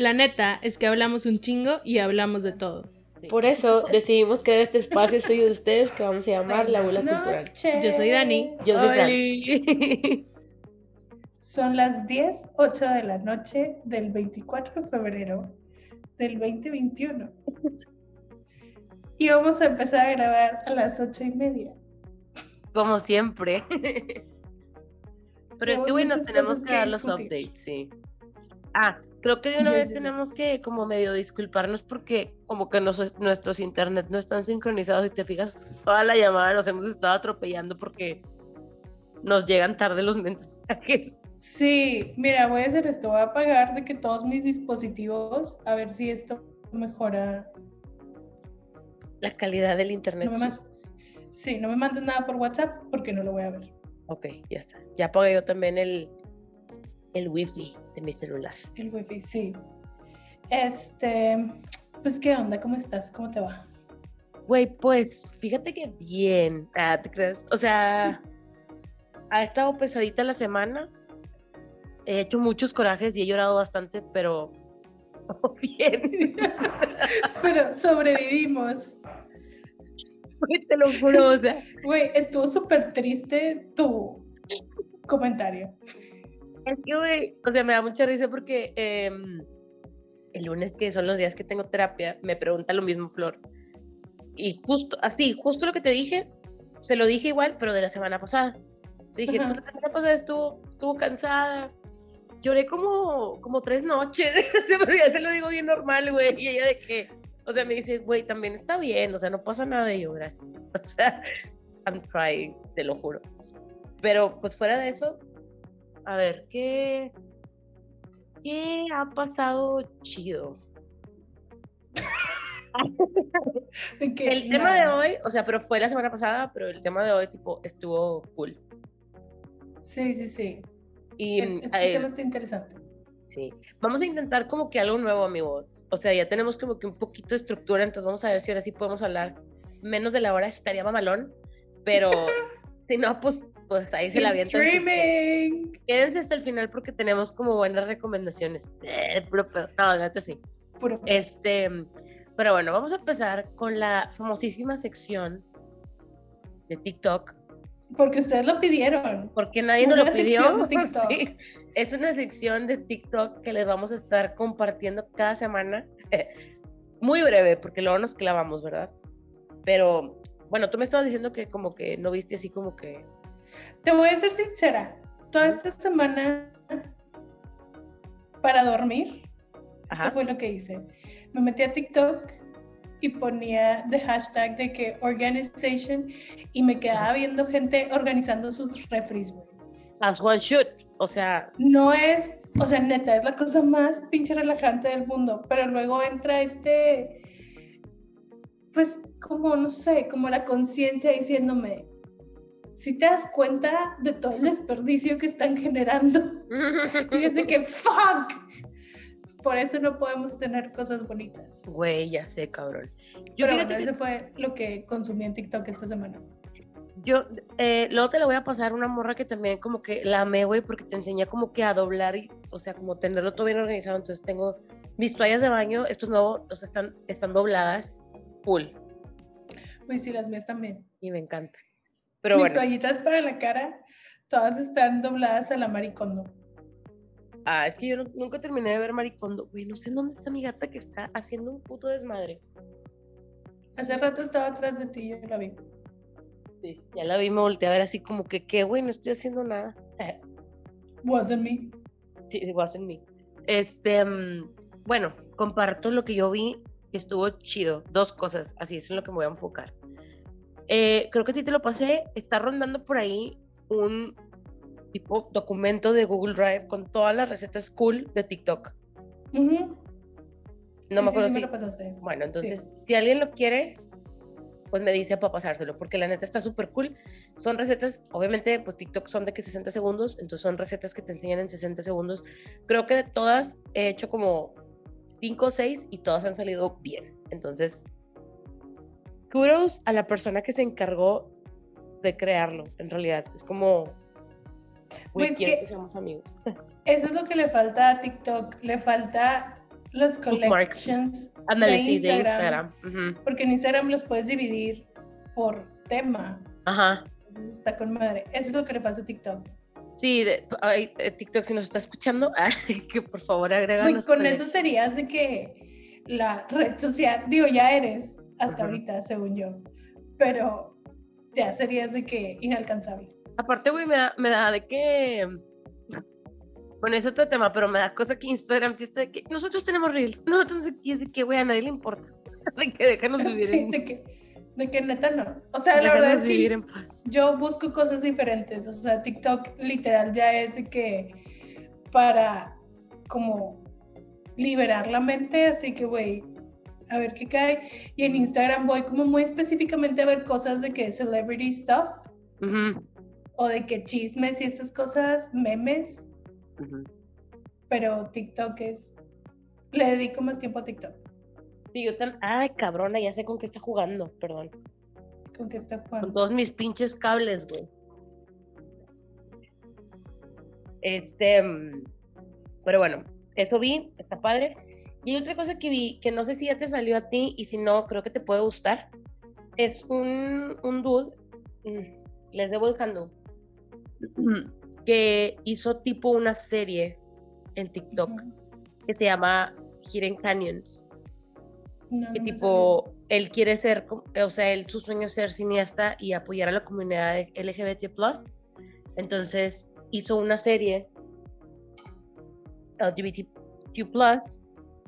La neta es que hablamos un chingo y hablamos de todo. Por eso decidimos crear este espacio suyo de ustedes que vamos a llamar La Bula Cultural. Yo soy Dani. Yo soy Fran. Son las 10, 8 de la noche del 24 de febrero del 2021. Y vamos a empezar a grabar a las 8 y media. Como siempre. Pero es que, Tenemos bueno, muchas tenemos que que dar los discutir. updates, sí. Ah, creo que de una Yes, vez yes, tenemos yes. que como medio disculparnos porque como que nos- nuestros internet no están sincronizados y te fijas, toda la llamada nos hemos estado atropellando porque nos llegan tarde los mensajes. Sí, mira, voy a hacer esto. Voy a apagar de que todos mis dispositivos, a ver si esto mejora. La calidad del internet. No me Sí, no me mandes nada por WhatsApp porque no lo voy a ver. Ok, ya está. Ya apagué yo también el, el wifi de mi celular. El wifi, sí. Este, pues, ¿qué onda? ¿Cómo estás? ¿Cómo te va? Güey, pues fíjate que bien. Ah, ¿te crees? O sea, ha estado pesadita la semana. He hecho muchos corajes y he llorado bastante, pero bien. Pero sobrevivimos. Güey, Te lo juro, o sea. Güey, estuvo súper triste tu comentario. Es que, güey, o sea, me da mucha risa porque em, el lunes, que son los días que tengo terapia, me pregunta lo mismo Flor. Y justo, así, justo lo que te dije, se lo dije igual, pero de la semana pasada. Sí, dije, pues la semana pasada estuvo, estuvo cansada. Lloré como, como tres noches, pero ya se lo digo bien normal, güey. Y ella de que, o sea, me dice, güey, también está bien, o sea, no pasa nada. Y yo, gracias. O sea, I'm trying, te lo juro. Pero pues fuera de eso, a ver, ¿qué, qué ha pasado chido? El tema de hoy, o sea, pero fue la semana pasada, pero el tema de hoy, tipo, estuvo cool. Sí, sí, sí. Y Es- Este eh, tema está interesante. sí, vamos a intentar como que algo nuevo, amigos. O sea, ya tenemos como que un poquito de estructura, entonces vamos a ver si ahora sí podemos hablar menos de la hora, estaría mamalón, pero si no, pues, pues ahí se la Dreaming. Quédense hasta el final porque tenemos como buenas recomendaciones. Eh, puro pedo. no, neta sí. Puro- Este, pero bueno, vamos a empezar con la famosísima sección de TikTok, Porque ustedes lo pidieron. porque nadie nos lo pidió. Sí, es una sección de TikTok que les vamos a estar compartiendo cada semana. Muy breve, porque luego nos clavamos, ¿verdad? Pero bueno, tú me estabas diciendo que como que no viste así como que... Te voy a ser sincera. Toda esta semana, para dormir, Ajá. esto fue lo que hice. Me metí a TikTok y ponía de hashtag de que organization y me quedaba viendo gente organizando sus refries, güey. As one shoot. O sea, No es, o sea, neta, es la cosa más pinche relajante del mundo, pero luego entra este, pues como, no sé, como la conciencia diciéndome, si te das cuenta de todo el desperdicio que están generando, de que, fuck, por eso no podemos tener cosas bonitas. güey, ya sé, cabrón. Yo Pero fíjate bueno, que eso fue lo que consumí en TikTok esta semana. Yo, eh, luego te la voy a pasar una morra que también como que la amé, güey, porque te enseña como que a doblar y, o sea, como tenerlo todo bien organizado. Entonces tengo mis toallas de baño, estos nuevos, o sea, están, están dobladas full Uy, sí, las mías también. y me encanta. Pero Mis bueno, toallitas para la cara, todas están dobladas a la maricondo. ah, es que yo no- nunca terminé de ver Maricondo, güey, no sé dónde está mi gata que está haciendo un puto desmadre. Hace rato estaba atrás de ti, yo la vi. Sí, ya la vi, me volteé a ver así como que, ¿qué, güey? No estoy haciendo nada. Wasn't me. Sí, wasn't me. Este, mm, bueno, comparto lo que yo vi, que estuvo chido. Dos cosas, así es en lo que me voy a enfocar. Eh, creo que a ti te lo pasé, está rondando por ahí un tipo documento de Google Drive con todas las recetas cool de TikTok. Ujú. No Sí, me sí, acuerdo sí si... me lo pasaste. Bueno, entonces, si alguien lo quiere, pues me dice para pasárselo, porque la neta está súper cool. Son recetas, obviamente, pues TikTok son de que 60 segundos, entonces son recetas que te enseñan en 60 segundos. Creo que de todas he hecho como 5 o 6 y todas han salido bien. Entonces, kudos a la persona que se encargó de crearlo, en realidad. Es como, güey, Pues que- que amigos. Eso es lo que le falta a TikTok. Le falta Bookmarks. collections Ándale, de sí, de Instagram. Instagram. Porque en Instagram los puedes dividir por tema. Ajá. Entonces está con madre. Eso es lo que le falta a TikTok. Sí, de, ay, eh, TikTok, si nos está escuchando, ay, que por favor agréganos. con eso serías de que la red social, digo, ya eres hasta ahorita, según yo, pero ya serías de que inalcanzable. Aparte, güey, me da, me da de que. Bueno, es otro tema, pero me da cosa que Instagram sí está de que nosotros tenemos Reels. Nosotros aquí es de que, güey, a nadie le importa. De que déjanos vivir Sí, en, de que, de que neta no. O sea, la verdad es vivir que en paz. yo busco cosas diferentes. O sea, TikTok literal ya es de que para como liberar la mente, así que, güey, a ver qué cae. Y en Instagram voy como muy específicamente a ver cosas de que celebrity stuff o de que chismes y estas cosas, memes, pero TikTok es... Le dedico más tiempo a TikTok. Sí, yo tan. Ay, cabrona, ya sé con qué está jugando, perdón. ¿Con qué está Con jugando? todos mis pinches cables, güey. Este. mm, Pero bueno, eso vi, está padre. Y hay otra cosa que vi, que no sé si ya te salió a ti y si no, creo que te puede gustar. Es un, un dude, mm, les debo el handle, que hizo tipo una serie en TikTok Ujú. que se llama Hidden Canyons. No, que no tipo, él quiere ser, o sea, él, su sueño es ser cineasta y apoyar a la comunidad LGBT+. Entonces hizo una serie LGBTQ+,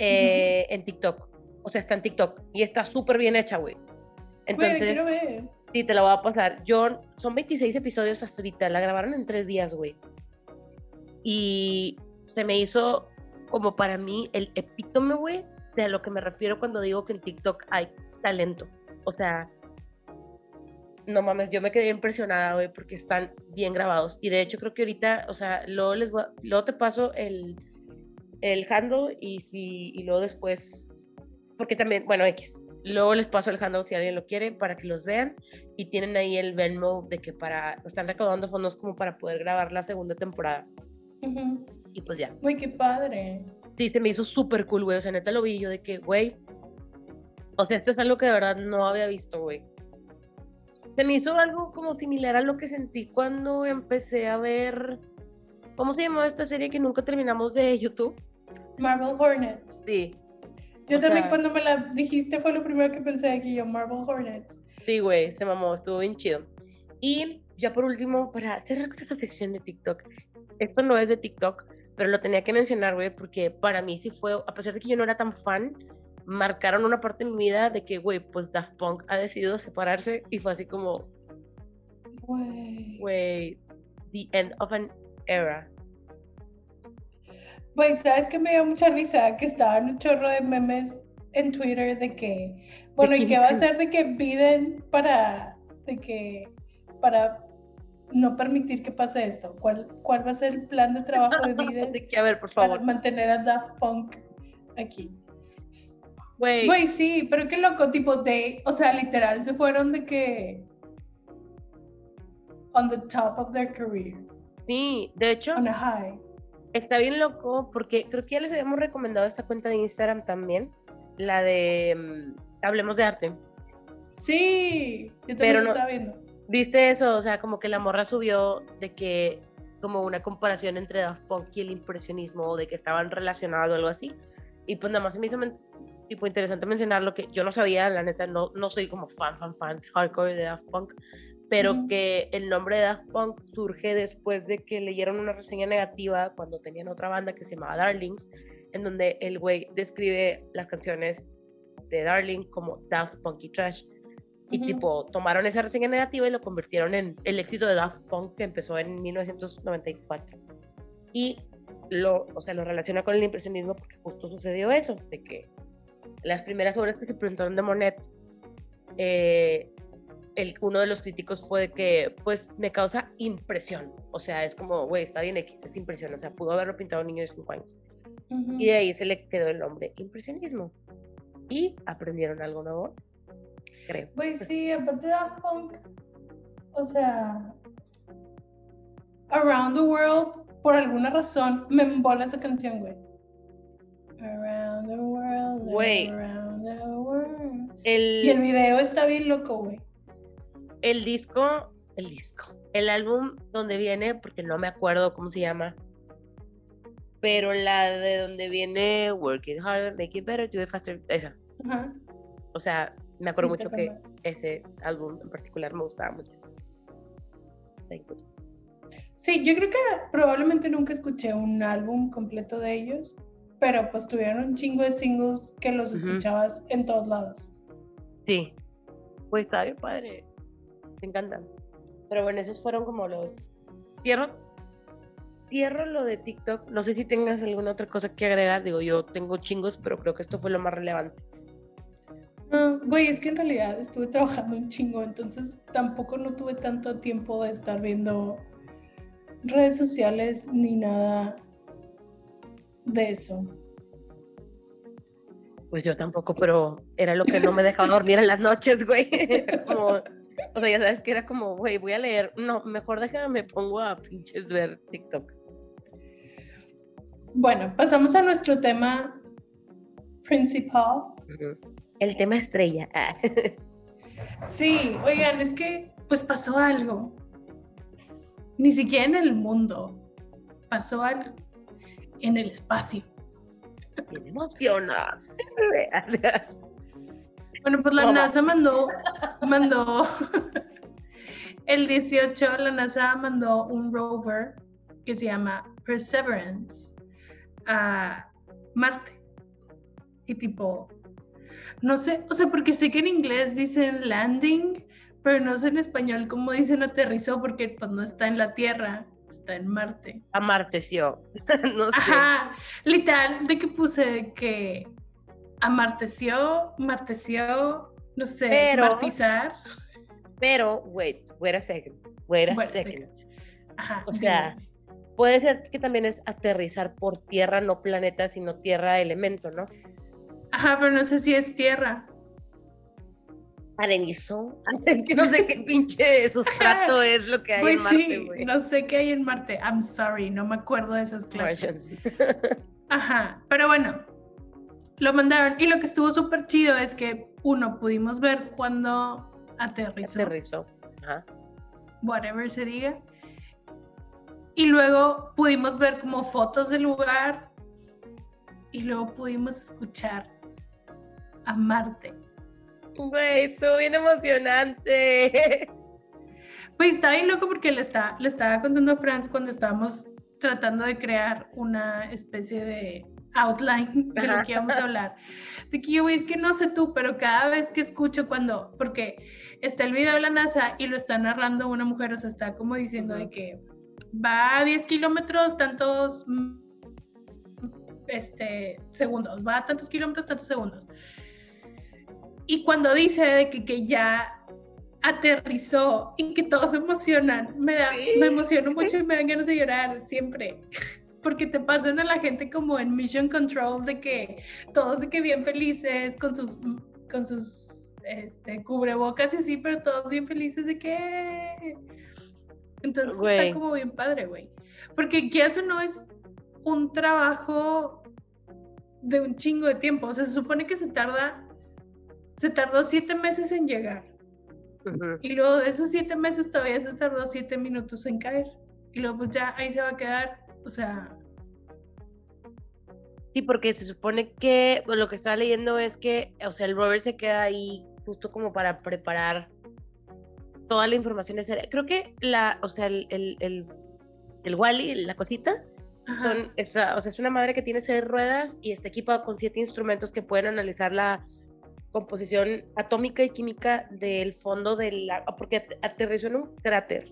eh, en TikTok. O sea, está en TikTok y está súper bien hecha, güey. Entonces, ver. sí, te la voy a pasar. Yo, son 26 episodios hasta ahorita, la grabaron en tres días, güey. Y se me hizo como para mí el epítome, güey, de a lo que me refiero cuando digo que en TikTok hay talento. O sea, no mames, yo me quedé impresionada, güey, porque están bien grabados. Y de hecho creo que ahorita, o sea, luego, les voy a- luego te paso el, el handle y, si, y luego después, porque también, bueno, X, luego les paso el handle si alguien lo quiere para que los vean y tienen ahí el Venmo de que para, están recaudando fondos como para poder grabar la segunda temporada. Y pues ya. Güey, qué padre. Sí, se me hizo súper cool, güey. O sea, neta lo vi yo de que, güey. O sea, esto es algo que de verdad no había visto, güey. Se me hizo algo como similar a lo que sentí cuando empecé a ver. ¿Cómo se llamaba esta serie que nunca terminamos de YouTube? Marvel Hornets. Sí, Yo O también sea- cuando me la dijiste fue lo primero que pensé aquí yo, Marvel Hornets. sí, güey, se mamó, estuvo bien chido. Y ya por último, para cerrar con esta sección de TikTok, esto no es de TikTok, pero lo tenía que mencionar, güey, porque para mí sí fue, a pesar de que yo no era tan fan, marcaron una parte de mi vida de que, güey, pues Daft Punk ha decidido separarse y fue así como, Güey. güey, the end of an era. Güey, ¿sabes qué me dio mucha risa? Que estaban un chorro de memes en Twitter de que, bueno, ¿y qué va a hacer de que Biden para, de que, para no permitir que pase esto? ¿Cuál, cuál va a ser el plan de trabajo de Biden De que, a ver, por para favor, mantener a Daft Punk aquí? güey, Güey, sí, pero qué loco, tipo de, o sea, literal, se fueron de que on the top of their career, sí, de hecho, on a high. Está bien loco porque creo que ya les habíamos recomendado esta cuenta de Instagram también, la de mm, Hablemos de Arte. Sí, yo también Pero lo no- estaba viendo. ¿Viste eso? O sea, como que la morra subió de que, como una comparación entre Daft Punk y el impresionismo, o de que estaban relacionados o algo así. Y pues nada más se me hizo tipo interesante mencionarlo, que yo no sabía, la neta, no, no soy como fan, fan, fan hardcore de Daft Punk, pero Ujú. que el nombre de Daft Punk surge después de que leyeron una reseña negativa cuando tenían otra banda que se llamaba Darlings, en donde el güey describe las canciones de Darling como Daft Punk y Trash. Y Ujú. tipo, tomaron esa reseña negativa y lo convirtieron en el éxito de Daft Punk que empezó en 1994. Y lo, o sea, lo relaciona con el impresionismo porque justo sucedió eso, de que las primeras obras que se presentaron de Monet, eh, el, uno de los críticos fue de que, pues, me causa impresión. O sea, es como, güey, está bien X, es impresión. O sea, pudo haberlo pintado un niño de 5 años. Y de ahí se le quedó el nombre impresionismo. Y aprendieron algo nuevo, creo. Güey, sí, aparte de Daft Punk, o sea, Around the World, por alguna razón, me embola esa canción, güey. Around the Güey. around the world. El, Y el video está bien loco, güey. El disco, el disco, el álbum donde viene, porque no me acuerdo cómo se llama, pero la de donde viene Work It Harder, Make It Better, Do It Faster, esa. O sea, me acuerdo Sí, mucho que ese álbum en particular me gustaba mucho. Thank you. Sí, yo creo que probablemente nunca escuché un álbum completo de ellos, pero pues tuvieron un chingo de singles que los escuchabas en todos lados. Sí, pues está bien padre. Me encantan. Pero bueno, esos fueron como los. Cierro, cierro lo de TikTok. No sé si tengas alguna otra cosa que agregar. Digo, yo tengo chingos, pero creo que esto fue lo más relevante. Güey, es que en realidad estuve trabajando un chingo, entonces tampoco no tuve tanto tiempo de estar viendo redes sociales ni nada de eso. Pues yo tampoco, pero era lo que no me dejaba dormir en las noches, güey. Como, o sea, ya sabes que era como, güey, voy a leer. No, mejor déjame, me pongo a pinches ver TikTok. Bueno, pasamos a nuestro tema principal. El tema estrella. Ah. Sí, oigan, es que pues pasó algo. Ni siquiera en el mundo. Pasó algo en el espacio. Me emociona. Bueno, pues la. NASA mandó, mandó, el 18 la NASA mandó un rover que se llama Perseverance a Marte. Y tipo, no sé, o sea, porque sé que en inglés dicen landing, pero no sé en español cómo dicen aterrizó porque pues no está en la Tierra, está en Marte. Amarteció. no sé. Ajá, literal, de que puse que amarteció, marteció, no sé, Pero- martizar. Pero, wait, wait a second. Wait a Wait a second. Ajá, O sea, dime. Puede ser que también es aterrizar por tierra, no planeta, sino tierra elemento, ¿no? Ajá, pero no sé si es tierra. Es que no sé qué pinche sustrato es lo que hay Pues en Marte, sí, no sé qué hay en Marte. I'm sorry, no me acuerdo de esas clases. Ajá, pero bueno, lo mandaron. Y lo que estuvo súper chido es que, uno, pudimos ver cuando aterrizó. Aterrizó. Ajá. whatever se diga. Y luego pudimos ver como fotos del lugar y luego pudimos escuchar a Marte. Güey, estuvo bien emocionante. Pues está bien loco porque le, está, le estaba contando a Franz cuando estábamos tratando de crear una especie de outline de lo que íbamos a hablar. De que yo, güey, es que no sé tú, pero cada vez que escucho cuando, porque está el video de la NASA y lo está narrando una mujer, o sea, está como diciendo de que va a 10 kilómetros, tantos este, segundos, va a tantos kilómetros, tantos segundos. Y cuando dice de que, que ya aterrizó y que todos se emocionan, me, da, Sí. me emociono mucho y me dan ganas de llorar siempre. Porque te pasan a la gente como en Mission Control de que todos de que bien felices con sus con sus este, cubrebocas y así, pero todos bien felices de que entonces Güey. está como bien padre, güey. Porque que eso no es un trabajo de un chingo de tiempo. O sea, se supone que se tarda, se tardó siete meses en llegar. Ujú. Y luego de esos siete meses todavía se tardó siete minutos en caer. Y luego pues ya ahí se va a quedar. O sea, Sí, porque se supone que bueno, lo que estaba leyendo es que, o sea, el rover se queda ahí justo como para preparar toda la información necesaria. Creo que la, o sea, el, el, el, el Wally, la cosita, ajá, son, o sea, es una madre que tiene seis ruedas y está equipada con siete instrumentos que pueden analizar la composición atómica y química del fondo del agua, porque at- aterrizó en un cráter.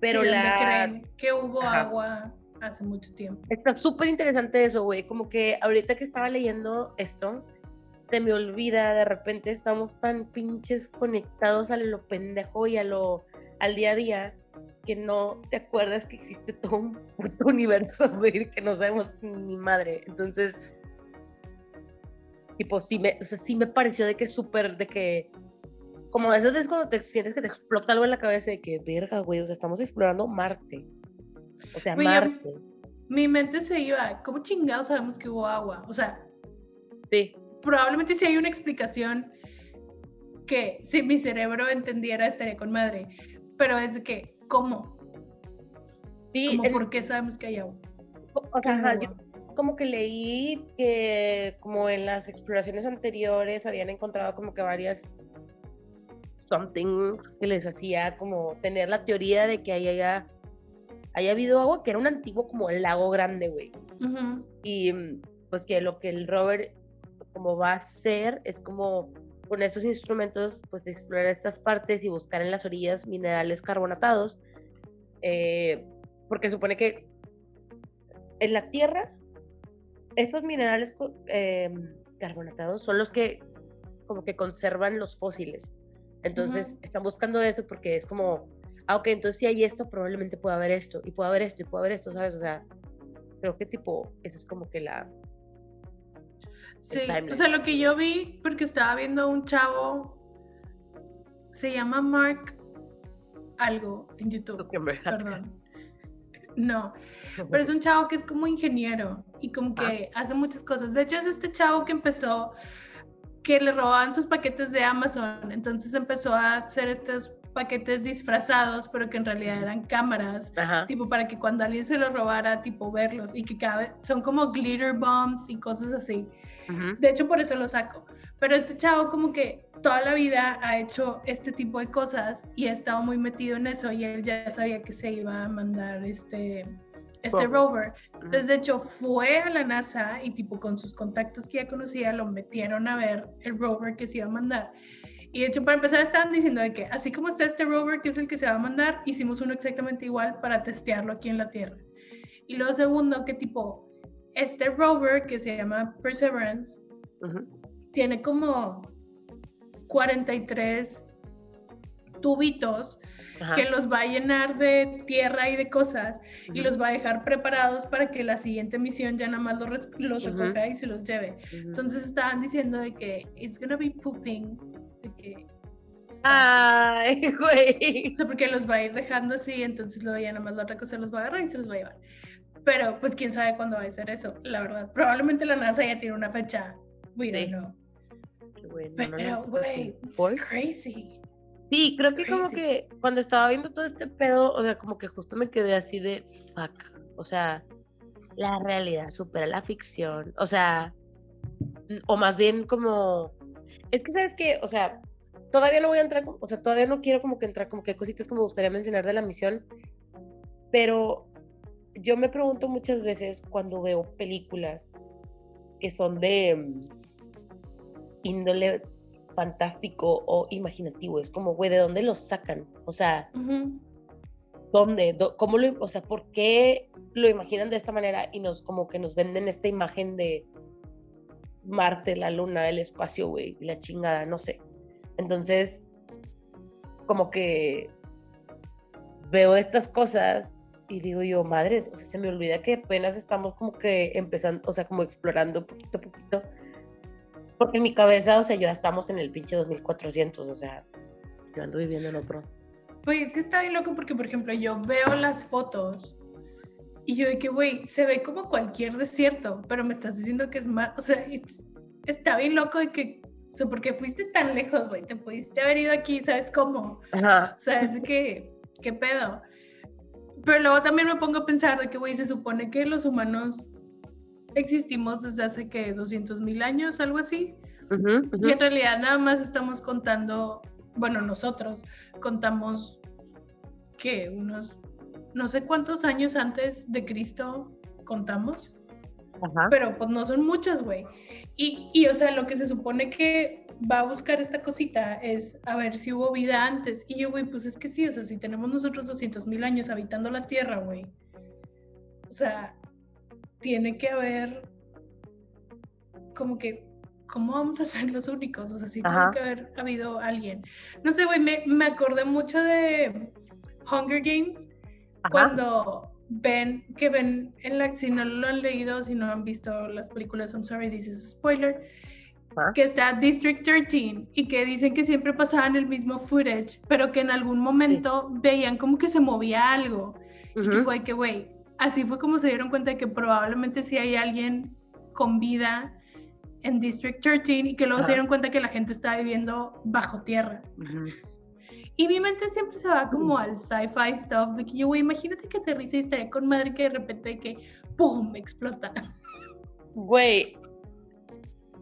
Pero sí, la, creen que hubo Ajá. agua hace mucho tiempo. Está súper interesante eso, güey. Como que ahorita que estaba leyendo esto, se me olvida, de repente estamos tan pinches conectados a lo pendejo y a lo al día a día que no te acuerdas que existe todo un puto universo, güey, que no sabemos ni madre. Entonces, tipo, sí me, o sea, sí me pareció de que súper, de que, como esas veces cuando te sientes que te explota algo en la cabeza de que, verga, güey, o sea, estamos explorando Marte. O sea, yo- Marte. Mi mente se iba, ¿cómo chingados sabemos que hubo agua? O sea, Sí. probablemente sí hay una explicación que si mi cerebro entendiera estaría con madre, pero es de que, ¿cómo? Sí, Como, el- ¿Por qué sabemos que hay agua? o sea, ajá, yo como que leí que como en las exploraciones anteriores habían encontrado como que varias somethings que les hacía como tener la teoría de que ahí haya, haya habido agua, que era un antiguo como lago grande, güey. Ujú, Y mm, pues que lo que el rover como va a hacer es como con esos instrumentos pues explorar estas partes y buscar en las orillas minerales carbonatados eh, porque supone que en la tierra estos minerales eh, carbonatados son los que como que conservan los fósiles entonces Ujú. están buscando esto porque es como ah ok entonces si hay esto probablemente pueda haber esto y puede haber esto y puede haber esto sabes o sea creo que tipo eso es como que la Sí, o sea, lo que yo vi, porque estaba viendo un chavo, se llama Mark algo en YouTube, Zuckerberg. perdón. No, pero es un chavo que es como ingeniero y como que hace muchas cosas. De hecho, es este chavo que empezó, que le robaban sus paquetes de Amazon. Entonces empezó a hacer estos paquetes disfrazados, pero que en realidad eran cámaras, Ajá. tipo para que cuando alguien se los robara, tipo verlos y que cada vez son como glitter bombs y cosas así. De hecho, por eso lo saco. Pero este chavo como que toda la vida ha hecho este tipo de cosas y ha estado muy metido en eso y él ya sabía que se iba a mandar este, este Rover. Entonces, de hecho, fue a la NASA y tipo con sus contactos que ya conocía, lo metieron a ver el rover que se iba a mandar. Y de hecho, para empezar, estaban diciendo de que así como está este rover, que es el que se va a mandar, hicimos uno exactamente igual para testearlo aquí en la Tierra. Y luego segundo, que tipo, este rover que se llama Perseverance, Ujú. tiene como 43 tubitos Ajá. que los va a llenar de tierra y de cosas y Ujú. los va a dejar preparados para que la siguiente misión ya nada más los, los recoja y se los lleve. Ujú. Entonces estaban diciendo de que it's gonna be pooping, de que. Ay, güey. o sea, porque los va a ir dejando así, entonces luego ya nada más los recoge, se los va a agarrar y se los va a llevar. Pero pues quién sabe cuándo va a ser eso, la verdad. Probablemente la NASA ya tiene una fecha. We don't Sí. know. Qué bueno, no, no, Pero, no, güey, it's Pues, crazy. Sí, creo It's que como que cuando estaba viendo todo este pedo, o sea, como que justo me quedé así de fuck. O sea, la realidad supera la ficción. O sea, o más bien como. Es que, ¿sabes qué? O sea, todavía no voy a entrar, o sea, todavía no quiero como que entrar, como que cositas como me gustaría mencionar de la misión, pero yo me pregunto muchas veces cuando veo películas que son de mm, índole fantástico o imaginativo. Es como, güey, ¿de dónde los sacan? O sea. ¿dónde? ¿Cómo lo, o sea, por qué lo imaginan de esta manera y nos como que nos venden esta imagen de Marte, la luna, el espacio, güey, la chingada, no sé. Entonces, como que veo estas cosas y digo yo, madres, o sea, se me olvida que apenas estamos como que empezando, o sea, como explorando poquito a poquito. Porque en mi cabeza, o sea, ya estamos en el pinche 2400, o sea, yo ando viviendo en otro. Pues es que está bien loco porque, por ejemplo, yo veo las fotos y yo de que, güey, se ve como cualquier desierto, pero me estás diciendo que es más, o sea, it's- está bien loco de que, o sea, porque fuiste tan lejos, güey, te pudiste haber ido aquí, ¿sabes cómo? Ajá. O sea, es que, ¿qué pedo? Pero luego también me pongo a pensar de que, güey, se supone que los humanos existimos desde hace, que 200 mil años, algo así. Y en realidad nada más estamos contando, bueno, nosotros contamos que unos, no sé cuántos años antes de Cristo contamos, Ajá. pero pues no son muchos, güey. Y, y, o sea, lo que se supone que va a buscar esta cosita es a ver si hubo vida antes. Y yo, güey, pues es que sí, o sea, si tenemos nosotros 200 mil años habitando la Tierra, güey. O sea, tiene que haber como que, ¿cómo vamos a ser los únicos? O sea, sí Ajá. tiene que haber habido alguien. No sé, güey, me, me acordé mucho de Hunger Games Ajá. cuando ven, que ven en la, si no lo han leído, si no han visto las películas, I'm sorry, this is a spoiler, Ajá. que está District 13 y que dicen que siempre pasaban el mismo footage, pero que en algún momento veían como que se movía algo. Y que fue que, güey, así fue como se dieron cuenta de que probablemente sí hay alguien con vida en District 13 y que luego se dieron cuenta que la gente estaba viviendo bajo tierra. Ujú. Y mi mente siempre se va como al sci-fi stuff, de que yo, güey, imagínate que aterriza y estaría con madre que de repente que, ¡pum!, explota. Güey.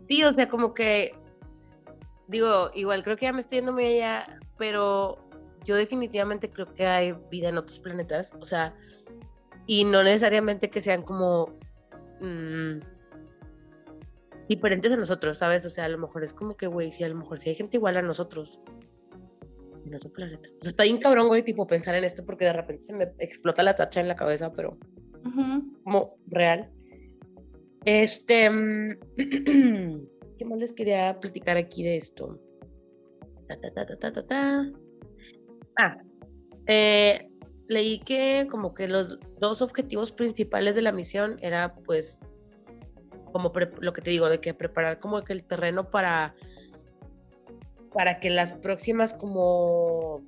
Sí, o sea, como que. Digo, igual creo que ya me estoy yendo muy allá, pero yo definitivamente creo que hay vida en otros planetas. O sea, y no necesariamente que sean como. mm, diferentes a nosotros, ¿sabes? O sea, a lo mejor es como que, güey, sí, a lo mejor sí hay gente igual a nosotros. En otro planeta. O sea, está bien cabrón, güey, tipo pensar en esto porque de repente se me explota la tacha en la cabeza, pero Ujú. como real. Este, mm, ¿qué más les quería platicar aquí de esto? Ta, ta, ta, ta, ta, ta, ta. Ah, eh, leí que como que los dos objetivos principales de la misión era pues como lo que te digo de que preparar como que el terreno para para que las próximas como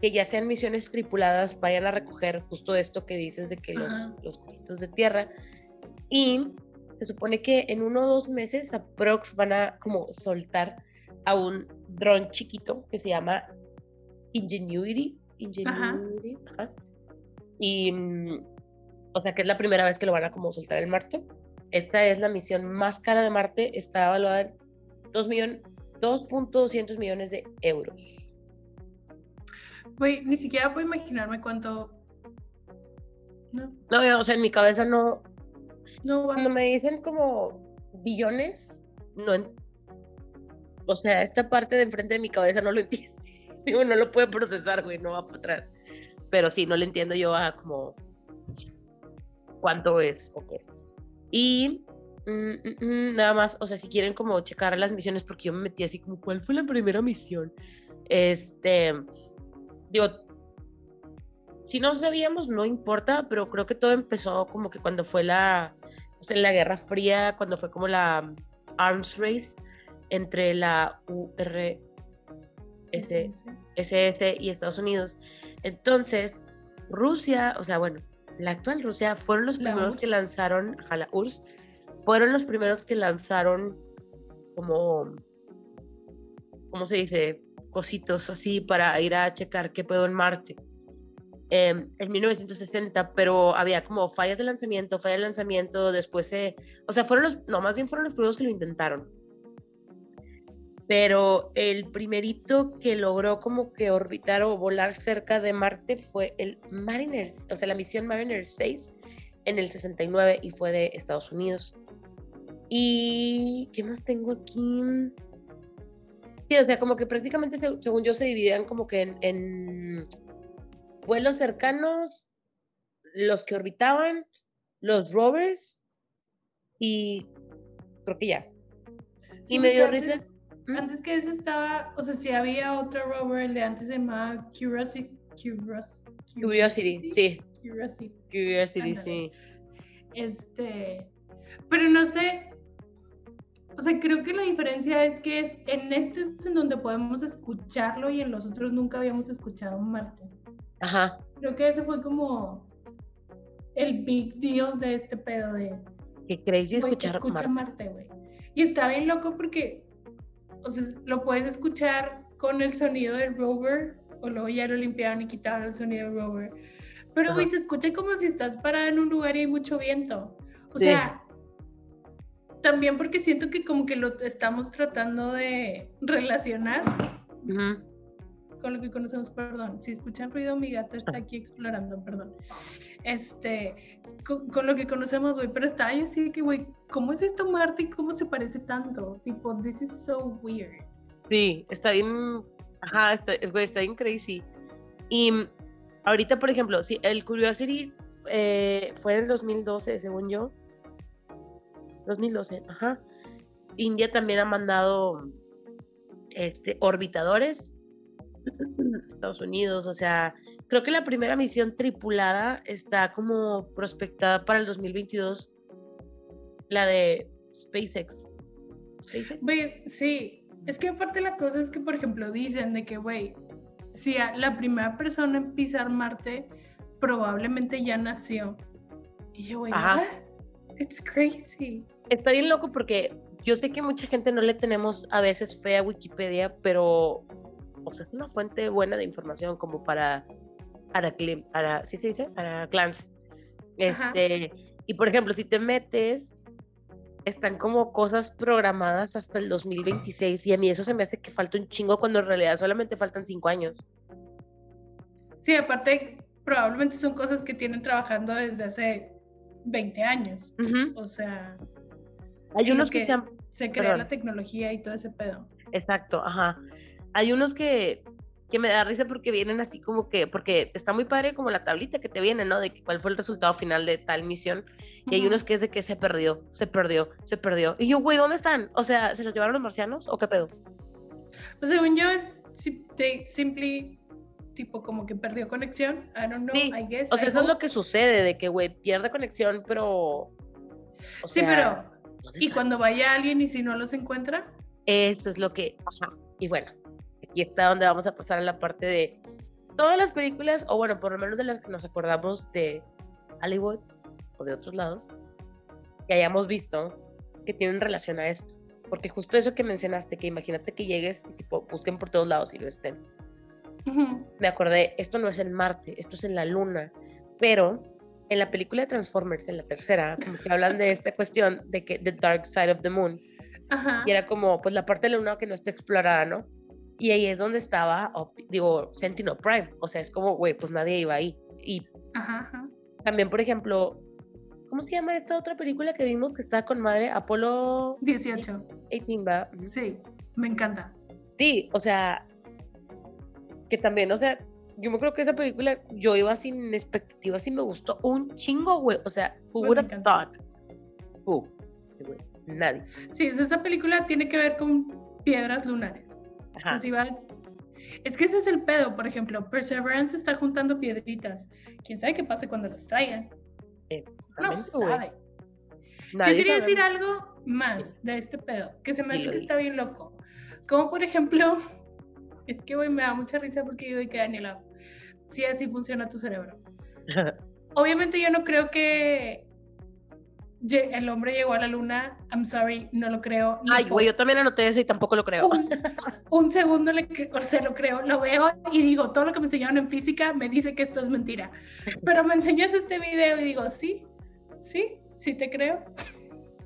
que ya sean misiones tripuladas vayan a recoger justo esto que dices de que los, Ajá. los de tierra y se supone que en uno o dos meses aprox van a como soltar a un dron chiquito que se llama Ingenuity Ingenuity ajá. y mm, o sea que es la primera vez que lo van a como soltar en Marte esta es la misión más cara de Marte está evaluada en 2 millones 2.200 millones de euros Güey, ni siquiera puedo imaginarme cuánto... No, no o sea en mi cabeza no no va. cuando me dicen como billones, no o sea, esta parte de enfrente de mi cabeza no lo entiendo. Digo, no lo puede procesar, güey, no va para atrás. Pero sí, no le entiendo yo a como cuánto es, ok. Y mm, mm, mm, nada más, o sea, si quieren como checar las misiones, porque yo me metí así como, ¿cuál fue la primera misión? Este, digo, si no sabíamos, no importa, pero creo que todo empezó como que cuando fue la, o sea, en la Guerra Fría, cuando fue como la arms race entre la URSS SS y Estados Unidos. Entonces, Rusia, o sea, bueno, la actual Rusia fueron los primeros que lanzaron, ajá, la URSS, fueron los primeros que lanzaron como, ¿cómo se dice? Cositos así para ir a checar qué pedo en Marte. em, en 1960, pero había como fallas de lanzamiento, fallas de lanzamiento, después se, o sea, fueron los, no, más bien fueron los primeros que lo intentaron. Pero el primerito que logró como que orbitar o volar cerca de Marte fue el Mariner, o sea, la misión Mariner 6 en el 69 y fue de Estados Unidos. ¿Y qué más tengo aquí? Sí, o sea, como que prácticamente, se- según yo, se dividían como que en, en vuelos cercanos, los que orbitaban, los rovers y creo que ya. Sí, y me dio risa. Antes, ¿Mm? antes que ese estaba, o sea, sí había otro rover, el de antes se llamaba Curiosity. Curios- Curiosity, sí. Curiosity. Curiosity, sí. Este, pero no sé, o sea, creo que la diferencia es que es, en este es en donde podemos escucharlo y en los otros nunca habíamos escuchado Marte. Ajá. Creo que ese fue como el big deal de este pedo de Qué crazy escuchar escucha Marte. Marte, güey. Y está bien loco porque, o sea, lo puedes escuchar con el sonido del rover, o luego ya lo limpiaron y quitaron el sonido del rover. Pero, güey, se escucha como si estás parada en un lugar y hay mucho viento. O Sí. sea, también porque siento que como que lo estamos tratando de relacionar con lo que conocemos, perdón. Si escuchan ruido, mi gata está aquí explorando, perdón. Este, con, con lo que conocemos, güey, pero está ahí así que, güey, ¿cómo es esto Marte y cómo se parece tanto? Tipo, this is so weird. Sí, está bien. Ajá, está, güey, está bien crazy. Y ahorita, por ejemplo, sí, el Curiosity eh, fue en el 2012, según yo. 2012, ajá. India también ha mandado este, orbitadores. Estados Unidos, o sea, creo que la primera misión tripulada está como prospectada para el 2022, la de SpaceX. ¿SpaceX? Güey, sí, es que aparte la cosa es que, por ejemplo, dicen de que, güey, si la primera persona en pisar Marte probablemente ya nació. Y yo, güey, Ajá. "What? It's crazy. Está bien loco porque yo sé que mucha gente no le tenemos a veces fe a Wikipedia, pero o sea, es una fuente buena de información como para para, para ¿sí se dice? Para clans. Ajá. Este, y por ejemplo, si te metes, están como cosas programadas hasta el 2026 y a mí eso se me hace que falta un chingo cuando en realidad solamente faltan cinco años. Sí, aparte, probablemente son cosas que tienen trabajando desde hace 20 años. O sea, Hay En unos que, que- se han- se crea Perdón. la tecnología y todo ese pedo. Exacto, ajá. Hay unos que, que me da risa porque vienen así como que, porque está muy padre como la tablita que te viene, ¿no? De que cuál fue el resultado final de tal misión. Y hay Ujú. unos que es de que se perdió, se perdió, se perdió. Y yo, güey, ¿dónde están? O sea, ¿se los llevaron los marcianos o qué pedo? Pues según yo, es simply, tipo, como que perdió conexión. I don't know, Sí, I guess. O sea, I eso es lo hope. que sucede, de que, güey, pierde conexión, pero... o Sí, sea, pero. ¿Dónde Y cuando vaya alguien y si no los encuentra, Eso es lo que... Ajá. Y bueno, aquí está donde vamos a pasar a la parte de todas las películas, o bueno, por lo menos de las que nos acordamos de Hollywood o de otros lados, que hayamos visto que tienen relación a esto. Porque justo eso que mencionaste, que imagínate que llegues y tipo busquen por todos lados y no estén. Me acordé, esto no es en Marte, esto es en la Luna, pero en la película de Transformers, en la tercera, como que hablan de esta cuestión de que The Dark Side of the Moon, ajá. y era como, pues la parte de la luna que no está explorada, ¿no? Y ahí es donde estaba, digo, Sentinel Prime, o sea, es como, güey, pues nadie iba ahí. Y Ajá, ajá. también, por ejemplo, ¿cómo se llama esta otra película que vimos que estaba con madre? Apolo 18. 18, ¿va? Sí, me encanta. Sí, o sea, que también, o sea, yo me creo que esa película yo iba sin expectativas y me gustó un chingo, güey. O sea, who Me would have thought? Who? Nadie. Sí, o sea, esa película tiene que ver con piedras lunares. O sea, Ajá. si vas... Es que ese es el pedo, por ejemplo, Perseverance está juntando piedritas. ¿Quién sabe qué pase cuando las traigan? No sabe. Nadie Yo quería sabe. decir algo más de este pedo, que se me hace que está bien loco. Como por ejemplo, es que güey, me da mucha risa porque yo digo que Daniela, sí así funciona tu cerebro. Obviamente yo no creo que el hombre llegó a la luna. I'm sorry, no lo creo. Ay, güey, yo también anoté eso y tampoco lo creo. un, un segundo le, o sea, lo creo, lo veo y digo, todo lo que me enseñaron en física me dice que esto es mentira. Pero me enseñas este video y digo, sí, sí, sí te creo.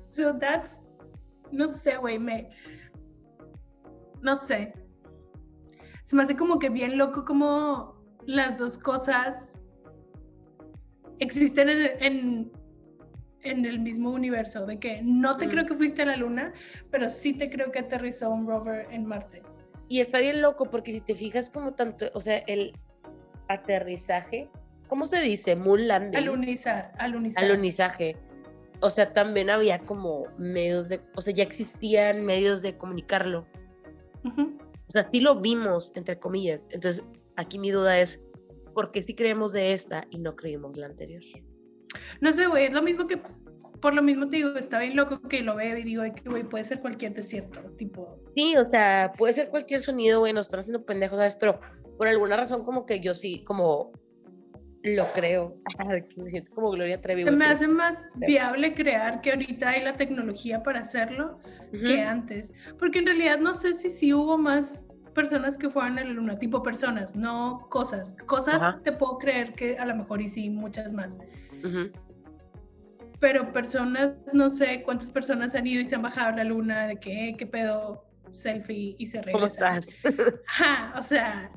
So that's, no sé, güey, me, no sé. Se me hace como que bien loco como las dos cosas existen en, en, en el mismo universo, de que no te Mm. creo que fuiste a la luna, pero sí te creo que aterrizó un rover en Marte. Y está bien loco porque si te fijas como tanto, o sea, el aterrizaje, ¿cómo se dice? Moon landing. Alunizar, alunizar. alunizaje. O sea, también había como medios de, o sea, ya existían medios de comunicarlo. Ujú. O sea, sí lo vimos, entre comillas. Entonces, aquí mi duda es, ¿por qué sí creemos de esta y no creímos la anterior? No sé, güey, es lo mismo que, por lo mismo te digo, está bien loco que lo veo y digo, "Ay, que güey, puede ser cualquier desierto, tipo, Sí, o sea, puede ser cualquier sonido, güey, nos están haciendo pendejos, ¿sabes? Pero por alguna razón como que yo sí, como lo creo. que me siento como Gloria Trevi. se me hace más viable crear que ahorita hay la tecnología para hacerlo Ujú. que antes. Porque en realidad no sé si sí hubo más personas que fueron a la luna, tipo personas, no cosas. Cosas Ajá. te puedo creer que a lo mejor y sí, muchas más. Ujú. Pero personas, no sé cuántas personas han ido y se han bajado a la luna, de que, "Eh, qué pedo, selfie y se ¿Cómo regresan. estás? Ajá, o sea,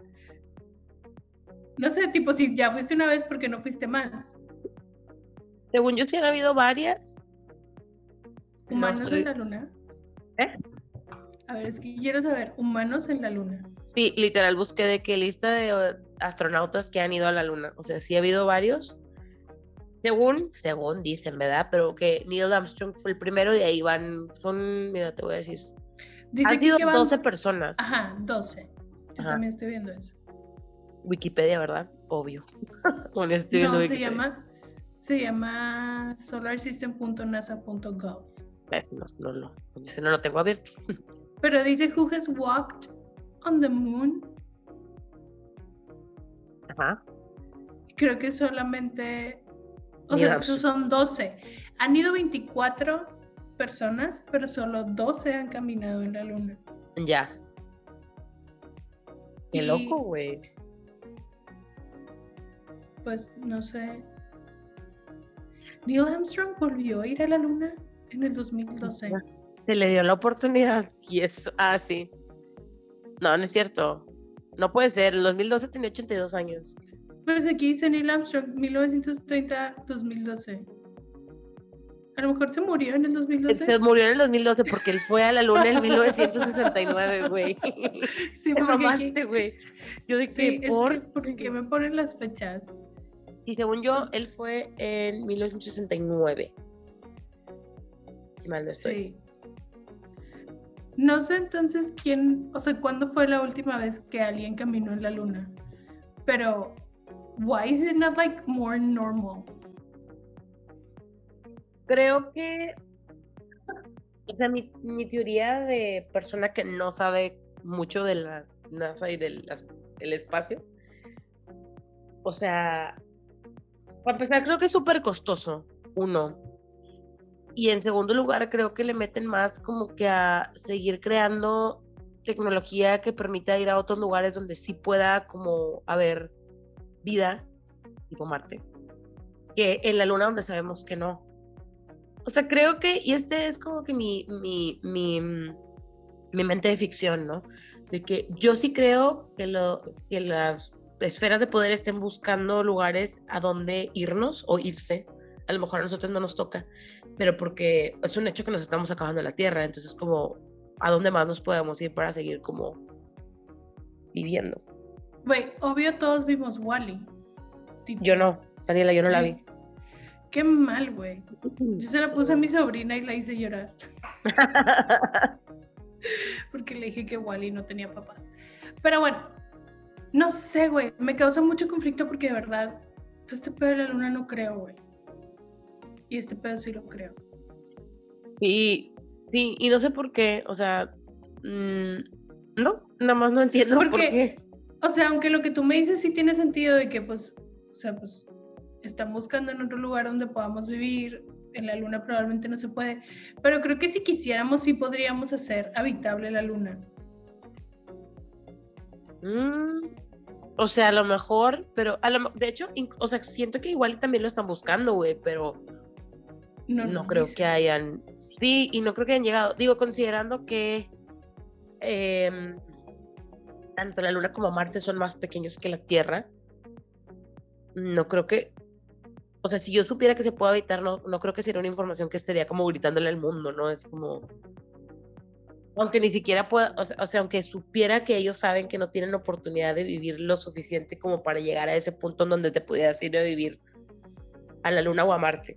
no sé, tipo, si ya fuiste una vez, ¿por qué no fuiste más? Según yo sí han habido varias. No ¿Humanos estoy- en la luna? ¿Eh? A ver, es que quiero saber, humanos en la luna. Sí, literal busqué de qué lista de astronautas que han ido a la luna. O sea, sí ha habido varios. Según, según dicen, ¿verdad? Pero que Neil Armstrong fue el primero y ahí van, son, mira, te voy a decir, Dice han sido que van- 12 personas. Ajá, 12. Yo Ajá. también estoy viendo eso. Wikipedia, ¿verdad? Obvio. Estoy No, se llama, se llama solarsystem.nasa.gov. Ese No, no, no, ese no lo tengo abierto. Pero dice, who has walked on the moon? Ajá. Creo que solamente, o sea, son 12. Han ido 24, personas, pero solo 12 han caminado en la luna. Ya. Qué Y- loco, güey. Pues no sé. Neil Armstrong volvió a ir a la luna en el 2012. Se le dio la oportunidad y es así. no, no es cierto. No puede ser. En 2012 tenía 82 años. Pues aquí dice Neil Armstrong, 1930-2012. A lo mejor se murió en el 2012. Se murió en el 2012 porque él fue a la luna en 1969, güey. Sí, Te mamaste, güey. Yo dije, Sí, es por... que, porque me ponen las fechas. Y según yo, él fue en 1969. Si mal no estoy. Sí. No sé entonces quién, o sea, cuándo fue la última vez que alguien caminó en la luna. Pero, why is it not like more normal? Creo que, o sea, mi, mi teoría de persona que no sabe mucho de la NASA y del el espacio, o sea, para empezar, creo que es súper costoso, uno. Y en segundo lugar, creo que le meten más como que a seguir creando tecnología que permita ir a otros lugares donde sí pueda como haber vida, tipo Marte, que en la Luna donde sabemos que no. O sea, creo que, y este es como que mi, mi, mi, mi mente de ficción, ¿no? De que yo sí creo que, lo, que las esferas de poder estén buscando lugares a donde irnos o irse. A lo mejor a nosotros no nos toca, pero porque es un hecho que nos estamos acabando la Tierra, entonces como, ¿a dónde más nos podemos ir para seguir como viviendo? Güey, obvio todos vimos Wally. Yo no, Daniela, yo no la vi. Qué mal, güey. Yo se la puse a mi sobrina y la hice llorar. Porque le dije que Wally no tenía papás. Pero bueno, no sé, güey. Me causa mucho conflicto porque de verdad, todo este pedo de la luna no creo, güey. Y este pedo sí lo creo. Sí, sí, y no sé por qué, o sea, mm, no, nada más no entiendo por Porque- qué. O sea, aunque lo que tú me dices sí tiene sentido de que, pues, o sea, pues, están buscando en otro lugar donde podamos vivir. En la luna probablemente no se puede. Pero creo que si quisiéramos, sí podríamos hacer habitable la luna. Mm, o sea, a lo mejor, pero a lo, de hecho, o sea, siento que igual también lo están buscando, güey, pero No, no creo que hayan, sí, y no creo que hayan llegado, digo, considerando que em, tanto la Luna como Marte son más pequeños que la Tierra, no creo que, o sea, si yo supiera que se puede habitar, no, no creo que sería una información que estaría como gritándole al mundo, ¿no? Es como, aunque ni siquiera pueda, o sea, o sea, aunque supiera que ellos saben que no tienen oportunidad de vivir lo suficiente como para llegar a ese punto en donde te pudieras ir a vivir a la Luna o a Marte.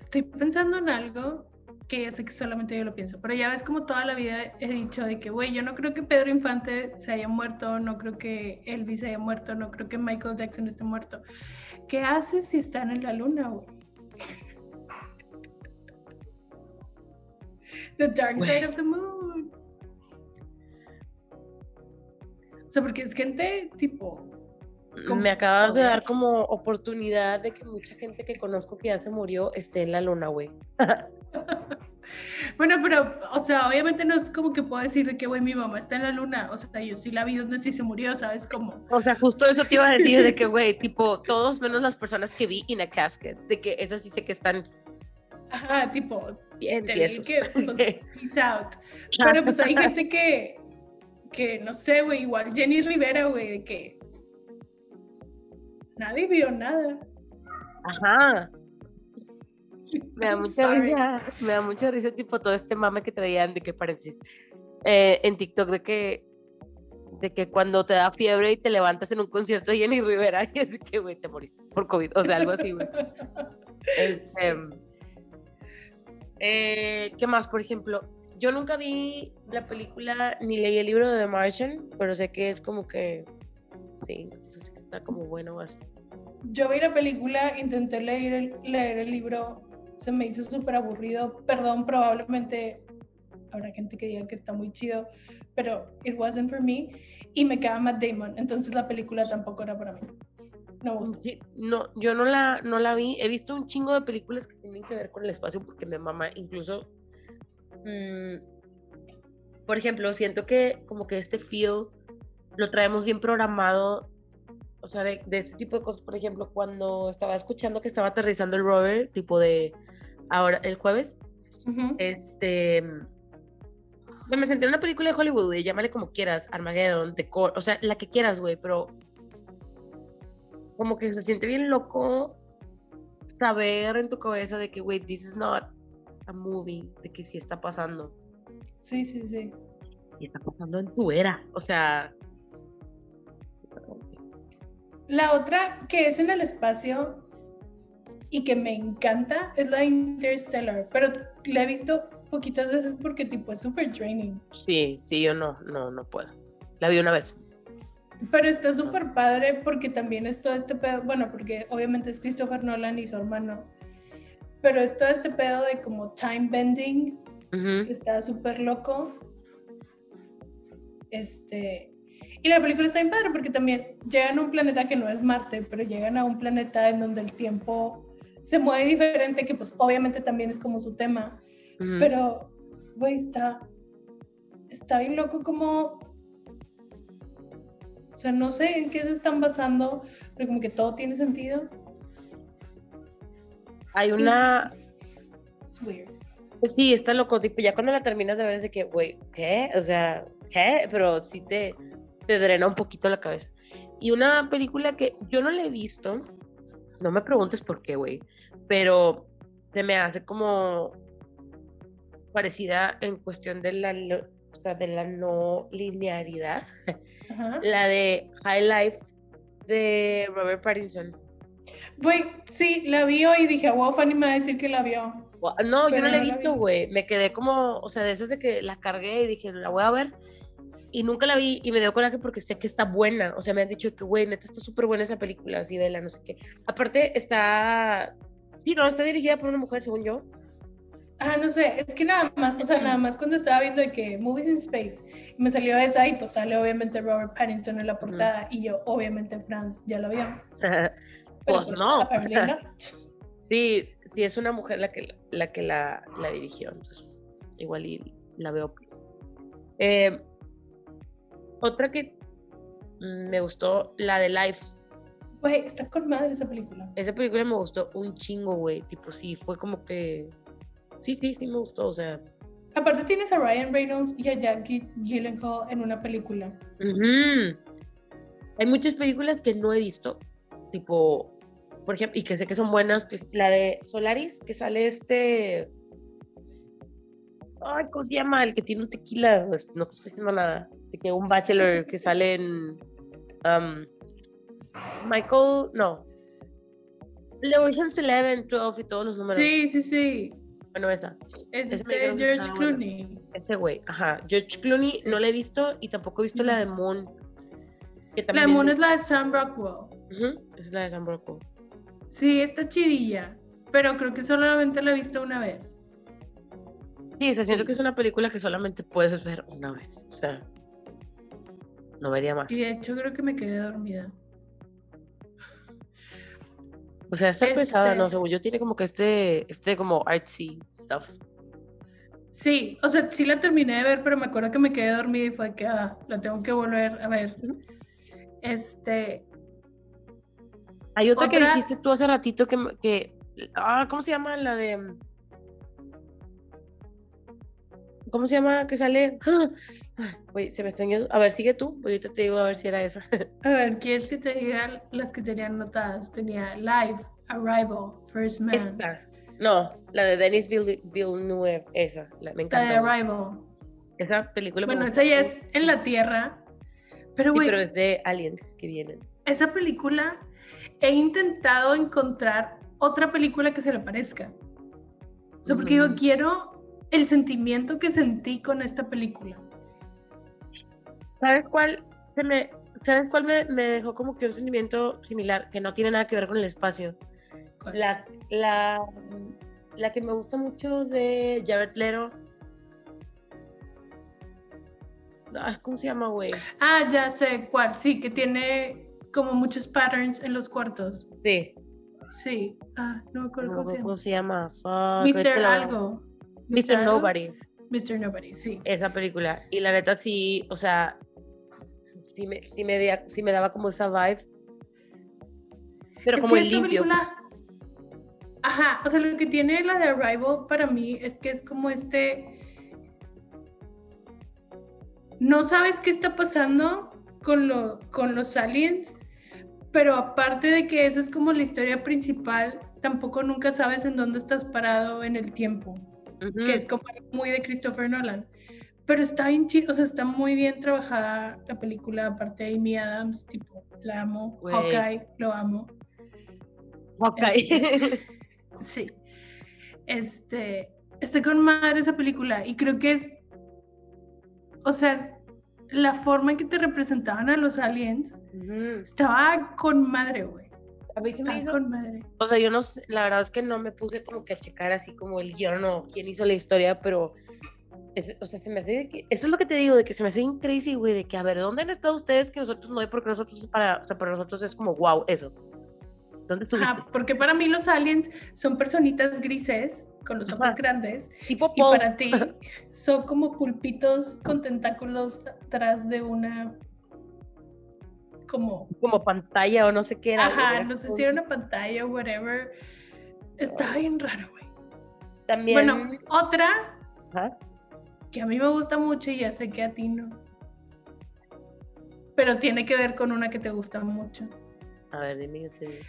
Estoy pensando en algo que sé que solamente yo lo pienso, pero ya ves como toda la vida he dicho de que, güey, yo no creo que Pedro Infante se haya muerto, no creo que Elvis haya muerto, no creo que Michael Jackson esté muerto. ¿Qué haces si están en la luna, güey? The dark side of the moon. O sea, porque es gente tipo, Me acabas de dar como oportunidad de que mucha gente que conozco que ya se murió esté en la luna, güey. Bueno, pero, o sea, obviamente no es como que puedo decir de que, güey, mi mamá está en la luna. O sea, yo sí la vi donde sí se murió, ¿sabes? Como, O sea, justo eso te iba a decir, de que, güey, tipo, todos menos las personas que vi in a casket, de que esas sí sé que están ajá, tipo, bien tiesos. que, pues, peace out. Pero pues hay gente que, que no sé, güey, igual Jenny Rivera, güey, de que nadie vio nada. Ajá. Me da mucha sorry. risa, me da mucha risa, tipo, todo este mame que traían de que paréntesis eh, en TikTok de que de que cuando te da fiebre y te levantas en un concierto de Jenny Rivera y así que, güey, te moriste por COVID, o sea, algo así, güey. Este, eh, ¿Qué más, por ejemplo? Yo nunca vi la película ni leí el libro de The Martian, pero sé que es como que, sí, que está como bueno así. Yo vi la película, intenté leer el, leer el libro, se me hizo súper aburrido. Perdón, probablemente habrá gente que diga que está muy chido, pero it wasn't for me. Y me queda Matt Damon, entonces la película tampoco era para mí. No. Sí, no, yo no la, no la vi. He visto un chingo de películas que tienen que ver con el espacio porque me mama. Incluso, mm, por ejemplo, siento que como que este feel lo traemos bien programado. O sea, de, de este tipo de cosas. Por ejemplo, cuando estaba escuchando que estaba aterrizando el rover, tipo de ahora, el jueves, este. Me senté en una película de Hollywood, güey, llámale como quieras, Armageddon, The Core, o sea, la que quieras, güey, pero como que se siente bien loco saber en tu cabeza de que, güey, this is not a movie, de que sí está pasando, Sí, sí, sí. y está pasando en tu era, o sea. La otra que es en el espacio y que me encanta es la Interstellar, pero la he visto poquitas veces porque tipo es súper draining. Sí, sí, yo no, no, no puedo. La vi una vez. Pero está súper padre porque también es todo este pedo, bueno, porque obviamente es Christopher Nolan y su hermano, pero es todo este pedo de como time bending, que está súper loco. Este, y la película está bien padre porque también llegan a un planeta que no es Marte, pero llegan a un planeta en donde el tiempo se mueve diferente, que pues obviamente también es como su tema, Ujú. pero, güey, está, está bien loco como... O sea, no sé en qué se están basando, pero como que todo tiene sentido. Hay una, weird. Pues Sí, está loco, tipo, ya cuando la terminas de ver es de que, güey, ¿qué? O sea, ¿qué? Pero sí te, te drena un poquito la cabeza. Y una película que yo no la he visto, no me preguntes por qué, güey, pero se me hace como parecida en cuestión de la, o sea, de la no linearidad, Ajá. la de High Life de Robert Pattinson. Güey, sí, la vio y dije, wow, Fanny me va a decir que la vio. No, yo Pero no la he no la he visto, visto. güey. Me quedé como, o sea, de esas de que la cargué y dije, la voy a ver. Y nunca la vi y me dio coraje porque sé que está buena. O sea, me han dicho que, güey, neta está súper buena esa película, así vela, no sé qué. Aparte, está. Sí, no, está dirigida por una mujer, según yo. Ah, no sé, es que nada más, o sea, nada más cuando estaba viendo de que Movies in Space, me salió esa y pues sale obviamente Robert Pattinson en la portada y yo, obviamente, Franz ya lo vio. Pero, pues no. Sí, sí, es una mujer la que, la, que la, la dirigió. Entonces, igual y la veo. Eh, otra que me gustó, la de Life. Güey, está con madre esa película. Esa película me gustó un chingo, güey. Tipo, sí, fue como que. Sí, sí, sí me gustó. O sea. Aparte tienes a Ryan Reynolds y a Jackie Gyllenhaal en una película. Hay muchas películas que no he visto. Tipo, por ejemplo, y que sé que son buenas. pues, La de Solaris, que sale este. Ay, ¿cómo se llama? El que tiene un tequila. Pues, No estoy diciendo nada. De que un bachelor que sale en. um, Michael. No. The Ocean's Eleven, 12 y todos los números. Sí, sí, sí. Bueno, esa. Es que George. Clooney. Ese güey, ajá. George Clooney Sí. no la he visto y tampoco he visto la de Moon. Que La también Moon es la de Sam Rockwell. Esa es la de Sam Rockwell. Sí, está chidilla, pero creo que solamente la he visto una vez. Sí, o sea, siento que es una película que solamente puedes ver una vez. O sea, no vería más. Y de hecho creo que me quedé dormida. O sea, está pesada, ¿no? este- Según yo, tiene como que este, este como artsy stuff. Sí, o sea, sí la terminé de ver, pero me acuerdo que me quedé dormida y fue que ah, la tengo que volver a ver. Este, Hay otra, que Otra- dijiste tú hace ratito que, que. Ah, ¿cómo se llama? La de. ¿Cómo se llama? Que sale. Se me está yendo. A ver, sigue tú. Ahorita te digo a ver si era esa. a ver, ¿quieres que te diga las que tenían notadas? Tenía Live, Arrival, First Man, Esta. No, la de Denis Vill- Villeneuve, esa. La, me la encanta. de güey. Arrival. Esa película Bueno, esa ya es en la Tierra. Pero, Sí, güey, pero es de aliens que vienen. esa película he intentado encontrar otra película que se le parezca. O sea, porque yo quiero el sentimiento que sentí con esta película. ¿Sabes cuál? Se me, ¿Sabes cuál me, me dejó como que un sentimiento similar? Que no tiene nada que ver con el espacio. ¿Cuál? La, la, la que me gusta mucho de Jared Leto. Ay, ¿Cómo se llama, güey? Ah, ya sé cuál. Sí, que tiene como muchos patterns en los cuartos. Sí. Sí. Ah, no me acuerdo No, cómo se llama. ¿Cómo se llama? Mr. Algo. Mr. Nobody. Mr. Nobody, sí. Esa película. Y la neta sí, o sea, sí me, sí me, dia- sí me daba como esa vibe. Pero Es como el limpio. película- Ajá, o sea, lo que tiene la de Arrival para mí es que es como este... No sabes qué está pasando con, lo, con los aliens, pero aparte de que esa es como la historia principal, tampoco nunca sabes en dónde estás parado en el tiempo, que es como muy de Christopher Nolan. Pero está bien chido, o sea, está muy bien trabajada la película, aparte de Amy Adams, tipo, la amo, Güey. Hawkeye, lo amo. Ok. Sí. Este, estoy con madre esa película y creo que es, o sea, la forma en que te representaban a los aliens Ujú. estaba con madre, güey. A mí se me hizo con madre. O sea, yo no la verdad es que no me puse como que a checar así como el guion o quién hizo la historia, pero, es- o sea, se me hace que, eso es lo que te digo, de que se me hace crazy, güey, de que, a ver, ¿dónde han estado ustedes que nosotros no hay? Porque nosotros, para, o sea, para nosotros es como, wow, eso. ¿Dónde estuviste? Porque para mí los aliens son personitas grises con los ojos Ajá. grandes tipo y para ti son como pulpitos con tentáculos atrás de una como como pantalla o no sé qué era. Ajá, era no sé como- si era una pantalla o whatever. Está bien raro, güey. También, Bueno, otra Ajá. Que a mí me gusta mucho y ya sé que a ti no. Pero tiene que ver con una que te gusta mucho. a ver, dime, yo te digo.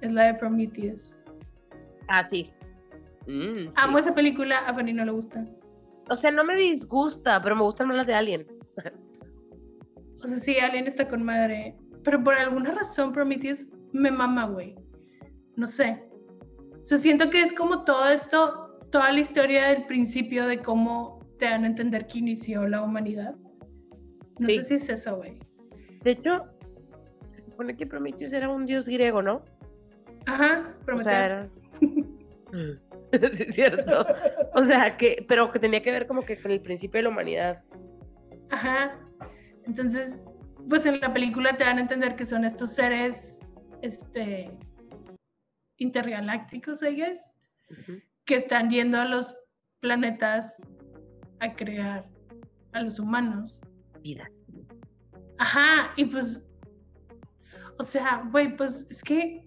Es la de Prometheus. Ah, sí. Mm, Amo sí. esa película, a Fanny no le gusta. O sea, no me disgusta, pero me gustan más las de Alien. O sea, sí, Alien está con madre. Pero por alguna razón Prometheus me mama, güey. No sé. O sea, siento que es como todo esto, toda la historia del principio de cómo te dan a entender que inició la humanidad. No Sí. sé si es eso, güey. De hecho, se supone que Prometheus era un dios griego, ¿no? Ajá, O Prometeo. sea, era... sí, es cierto. O sea, que, pero que tenía que ver como que con el principio de la humanidad. Ajá. Entonces, pues en la película te dan a entender que son estos seres, este, intergalácticos, I guess, que están yendo a los planetas a crear a los humanos. Vida. Ajá, y pues, o sea, güey, pues es que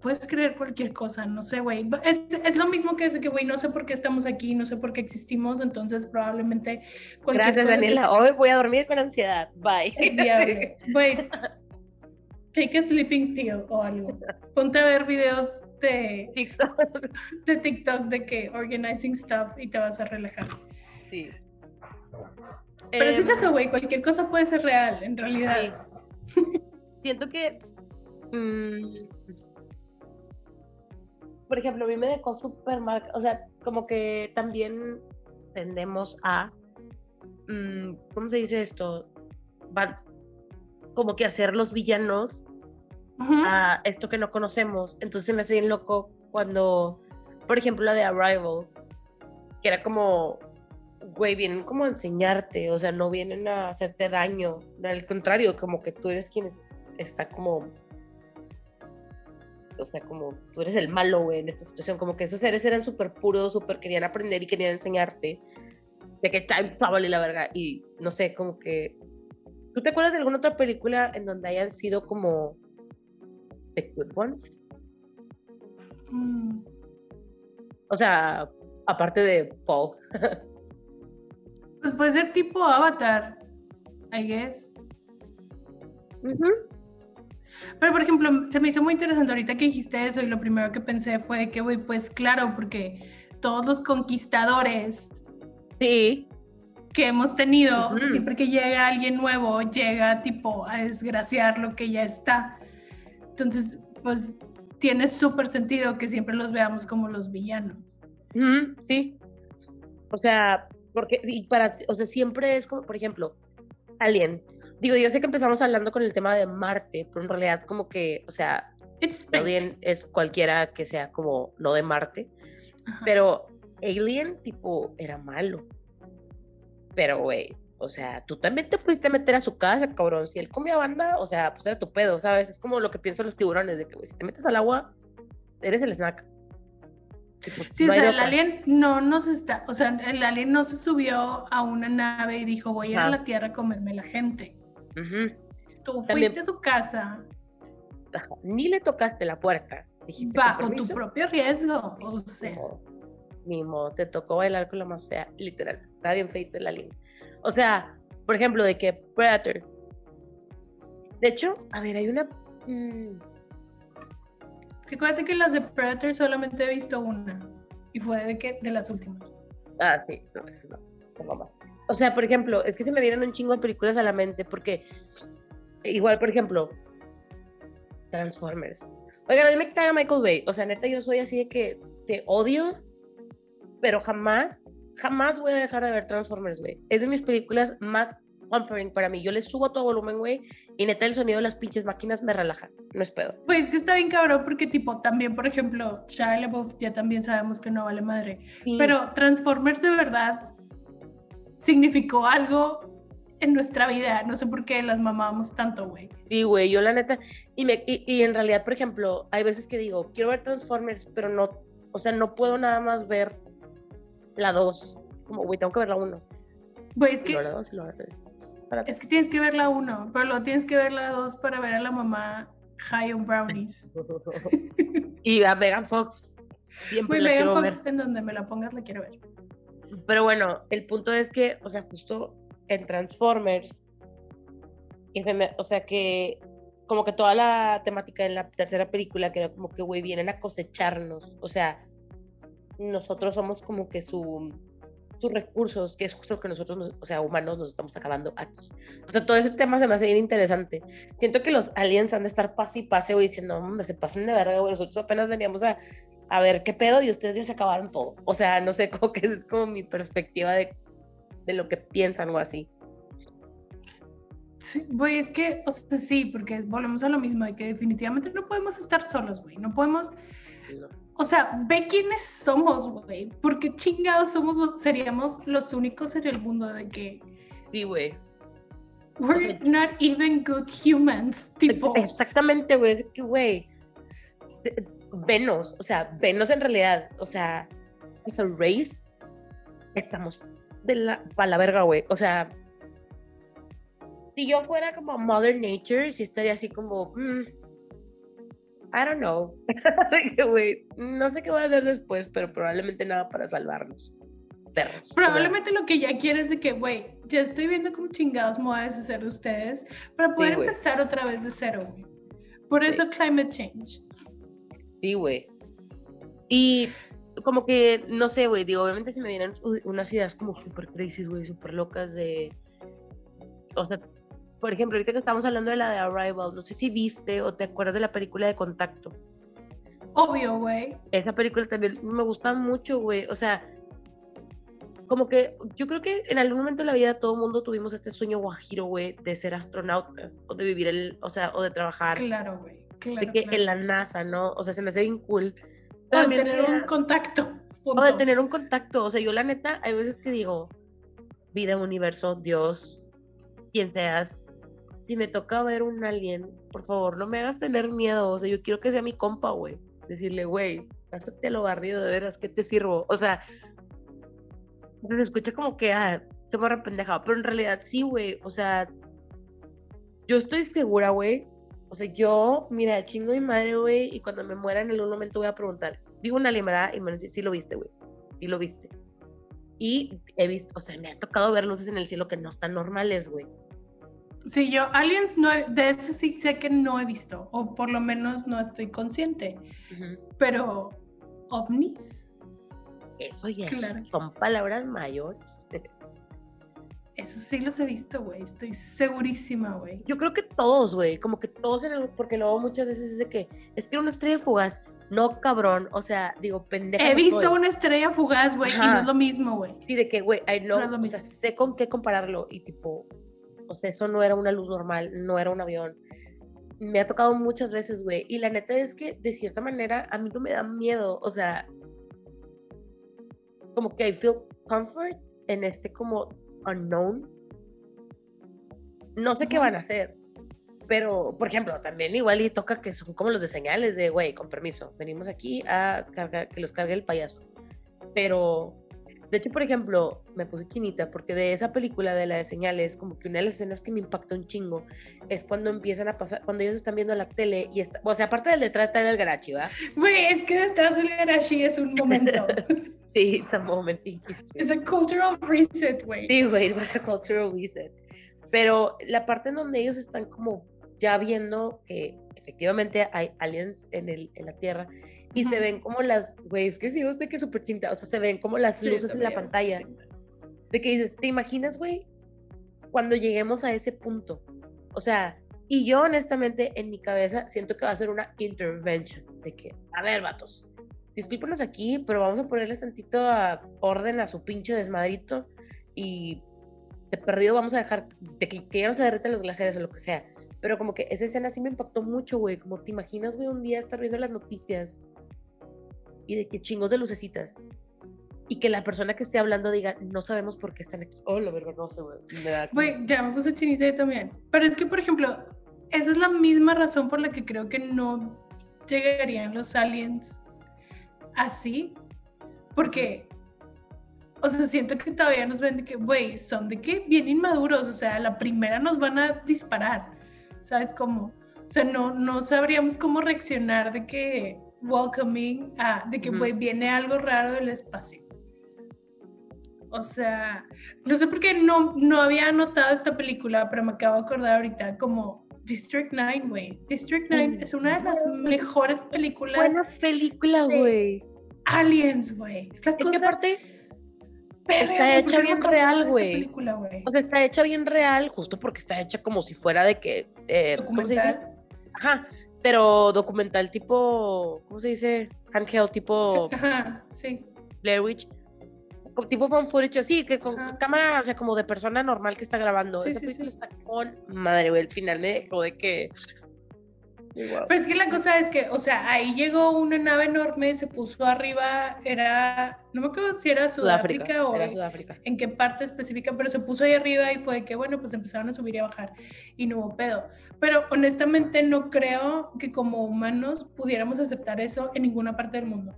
puedes creer cualquier cosa, no sé, güey. Es, es lo mismo que es que, güey, no sé por qué estamos aquí, no sé por qué existimos, entonces probablemente cualquier Gracias, cosa que- Daniela. Hoy voy a dormir con ansiedad. Bye. es viable. Güey, take a sleeping pill o algo. Ponte a ver videos de, TikTok. de TikTok de que organizing stuff y te vas a relajar. Sí. Pero sí es Em, eso, güey, cualquier cosa puede ser real, en realidad. Siento que. mm, por ejemplo, a mí me dejó súper mal. O sea, como que también tendemos a. mm, ¿Cómo se dice esto? Van como que hacer los villanos Ujú. a esto que no conocemos. Entonces me hace bien loco cuando, por ejemplo, la de Arrival, que era como, güey, vienen como a enseñarte, o sea, no vienen a hacerte daño. Al contrario, como que tú eres quien es- está como, o sea, como tú eres el malo, güey, en esta situación. Como que esos seres eran súper puros, súper querían aprender y querían enseñarte de que time travel y la verga. Y no sé, como que. ¿Tú te acuerdas de alguna otra película en donde hayan sido como The Good Ones? Mm. O sea, aparte de Paul. Pues puede ser tipo Avatar, I guess. Pero, por ejemplo, se me hizo muy interesante ahorita que dijiste eso y lo primero que pensé fue que, güey, pues claro, porque todos los conquistadores Sí, que hemos tenido, o sea, siempre que llega alguien nuevo, llega tipo a desgraciar lo que ya está. Entonces, pues tiene súper sentido que siempre los veamos como los villanos. Ujú, sí. O sea, porque, y para, o sea, siempre es como, por ejemplo, Alien. Digo, yo sé que empezamos hablando con el tema de Marte, pero en realidad como que, o sea, It's Alien es cualquiera que sea como no de Marte, Ajá. pero Alien tipo era malo. Pero, güey, O sea, tú también te fuiste a meter a su casa, cabrón. Si él comía banda, o sea, pues era tu pedo, ¿sabes? Es como lo que piensan los tiburones, de que, güey, si te metes al agua, eres el snack. Tipo, Sí, no o sea, el alien no nos está, o sea, el alien no se subió a una nave y dijo, voy a ir a la Tierra a comerme la gente. Ujú. Tú También- fuiste a su casa. Ni le tocaste la puerta. Dijiste, bajo "Con tu permiso". propio riesgo. O sea, modo. Ni modo, te tocó bailar con la más fea, literal. Está bien feito el alien. O sea, por ejemplo, de que Predator. De hecho, a ver, hay una. mm, es que acuérdate que las de Predator solamente he visto una. Y fue de que de las últimas. Ah, sí, no, no, no, mamá. O sea, por ejemplo, es que se me vienen un chingo de películas a la mente porque, igual, por ejemplo, Transformers. Oigan, a mí me caga Michael Bay. O sea, neta, yo soy así de que te odio, pero jamás, jamás voy a dejar de ver Transformers, güey. Es de mis películas más comforting para mí. Yo le subo todo volumen, güey, y neta, el sonido de las pinches máquinas me relaja. No es pedo. Pues es que está bien cabrón porque tipo también, por ejemplo, Shia LaBeouf ya también sabemos que no vale madre. Sí. Pero Transformers de verdad significó algo en nuestra vida. No sé por qué las mamábamos tanto, güey. Sí, güey, yo la neta, y, me, y, y en realidad, por ejemplo, hay veces que digo, quiero ver Transformers, pero no, o sea, no puedo nada más ver la 2. Como, güey, tengo que ver la 1. Güey, es Y luego que, la 2 y luego la 3. Espérate. es que tienes que ver la uno, pero luego tienes que ver la dos para ver a la mamá high on brownies. y a Megan Fox. Siempre Güey, la Megan quiero ver. Fox, en donde me la pongas, la quiero ver. Pero bueno, el punto es que, o sea, justo en Transformers, y se me- o sea, que como que toda la temática en la tercera película, que era como que, güey, vienen a cosecharnos. O sea, nosotros somos como que su, sus recursos, que es justo lo que nosotros, nos- o sea, humanos, nos estamos acabando aquí. O sea, todo ese tema se me hace bien interesante. Siento que los aliens han de estar pase y pase, güey, diciendo, hombre, se pasen de verga, güey. Nosotros apenas veníamos a, a ver qué pedo y ustedes ya se acabaron todo. O sea, no sé, como que esa es como mi perspectiva de, de lo que piensan o así. Sí, güey, es que, o sea, sí, porque volvemos a lo mismo, de que definitivamente no podemos estar solos, güey. No podemos, ¿no? O sea, ve quiénes somos, güey. Porque chingados somos los, seríamos los únicos en el mundo de que Sí, güey. we're not even good humans, tipo. Exactamente, güey. Es que, güey, venos, o sea, venos en realidad, o sea, as a race, estamos de la, pa' la verga, güey. O sea, si yo fuera como Mother Nature, sí estaría así como, mm, I don't know. Que, no sé qué voy a hacer después, pero probablemente nada para salvarnos. Perros. o sea, Probablemente lo que ya quieres de que, güey, ya estoy viendo cómo chingados me voy a deshacer de ustedes para poder empezar otra vez de cero. Por Sí. eso climate change. Sí, güey. Y como que, no sé, güey, digo, obviamente se me vienen unas ideas como súper crazy, güey, súper locas de... O sea, por ejemplo, ahorita que estamos hablando de la de Arrival, no sé si viste o te acuerdas de la película de Contacto. Obvio, güey. Esa película también me gusta mucho, güey. O sea, como que yo creo que en algún momento de la vida todo el mundo tuvimos este sueño guajiro, güey, de ser astronautas o de vivir el, o sea, o de trabajar, Claro, güey. Claro, de que claro. en la NASA, ¿no? O sea, se me hace bien cool. O Pero de tener un contacto. o de tener un contacto. O sea, yo la neta, hay veces que digo, vida, universo, Dios, quien seas, si me toca ver un alien, por favor, no me hagas tener miedo. O sea, yo quiero que sea mi compa, güey. Decirle, güey, a lo barrido de veras, ¿qué te sirvo? O sea, se escucha como que, ah, te me arrependejado, pero en realidad sí, güey. O sea, yo estoy segura, güey. O sea, yo, mira, chingo mi madre, güey, y cuando me muera en algún momento voy a preguntar, digo una limada y me van a decir, sí lo viste, güey, sí lo viste. Y he visto, o sea, me ha tocado ver luces en el cielo que no están normales, güey. Sí, yo, Aliens, no he- de ese sí sé que no he visto, o por lo menos no estoy consciente. Pero, ovnis, Eso ya Claro. son palabras mayores. eso sí los he visto, güey. Estoy segurísima, güey. Yo creo que todos, güey, como que todos, en el- porque luego muchas veces es de que, es que era una estrella fugaz. No, cabrón, o sea, digo, pendeja. He visto soy. una estrella fugaz, güey, y no es lo mismo, güey. Sí, de que, güey, I know, No es lo o sea, sé con qué compararlo y tipo, o sea, eso no era una luz normal, no era un avión. Me ha tocado muchas veces, güey, y la neta es que de cierta manera a mí no me da miedo, o sea, como que I feel comfort en este como unknown, No sé qué van a hacer. Pero, por ejemplo, también igual y toca que son como los de señales de, güey, con permiso, venimos aquí a cargar, que los cargue el payaso. Pero, de hecho, por ejemplo, me puse chinita porque de esa película de la de señales, como que una de las escenas que me impactó un chingo es cuando empiezan a pasar, cuando ellos están viendo la tele y está, o sea, aparte del detrás está en el garachi, ¿va? Güey, es que detrás del Garashi es un momento. Sí, it's a moment es a cultural reset, güey. Sí, güey, it was a cultural reset. Pero la parte en donde ellos están como ya viendo que efectivamente hay aliens en, el, en la Tierra y se ven como las, güey, es que sí, es de que súper chinta, o sea, se ven como las Sí, luces en la pantalla. De que dices, ¿te imaginas, güey? Cuando lleguemos a ese punto. O sea, y yo honestamente en mi cabeza siento que va a ser una intervention. De que, a ver, vatos, discúlpenos aquí, pero vamos a ponerles tantito a orden a su pinche desmadrito y de perdido vamos a dejar de que, que ya no se derriten los glaciares o lo que sea. Pero como que esa escena sí me impactó mucho, güey. Como te imaginas, güey, un día estar viendo las noticias y de que chingos de lucecitas. Y que la persona que esté hablando diga, no sabemos por qué están aquí. Oh, la verdad, no sé, güey. Güey, ya me puse chinita yo también. Pero es que, por ejemplo, esa es la misma razón por la que creo que no llegarían los aliens así. Porque, o sea, siento que todavía nos ven de que, güey, son de que bien inmaduros. O sea, la primera nos van a disparar. ¿Sabes cómo? O sea, no, no sabríamos cómo reaccionar de que welcoming, de que, Ujú. güey, viene algo raro del espacio. O sea, no sé por qué no, no había anotado esta película, pero me acabo de acordar ahorita como District 9, güey. District 9 Mm. es una de las mejores películas Buena película, de- güey. aliens, güey. Es la Es que cosa aparte, perra, está hecha ¿por qué no bien real, güey. o sea, está hecha bien real, justo porque está hecha como si fuera de que. eh, ¿Cómo se dice? Ajá. Pero documental tipo. ¿Cómo se dice? Handheld, tipo Ajá, sí. Blair Witch. Tipo fan footage, así, que con Ajá. cámara, o sea, como de persona normal que está grabando. Sí, Esa sí, película sí. está con madre, güey. El final me dejó de que. Wow. Pero es que la cosa es que, o sea, ahí llegó una nave enorme, se puso arriba, era, no me acuerdo si era Sudáfrica, o Era Sudáfrica. en qué parte específica, pero se puso ahí arriba y fue de que, bueno, pues empezaron a subir y a bajar y no hubo pedo. Pero honestamente no creo que como humanos pudiéramos aceptar eso en ninguna parte del mundo.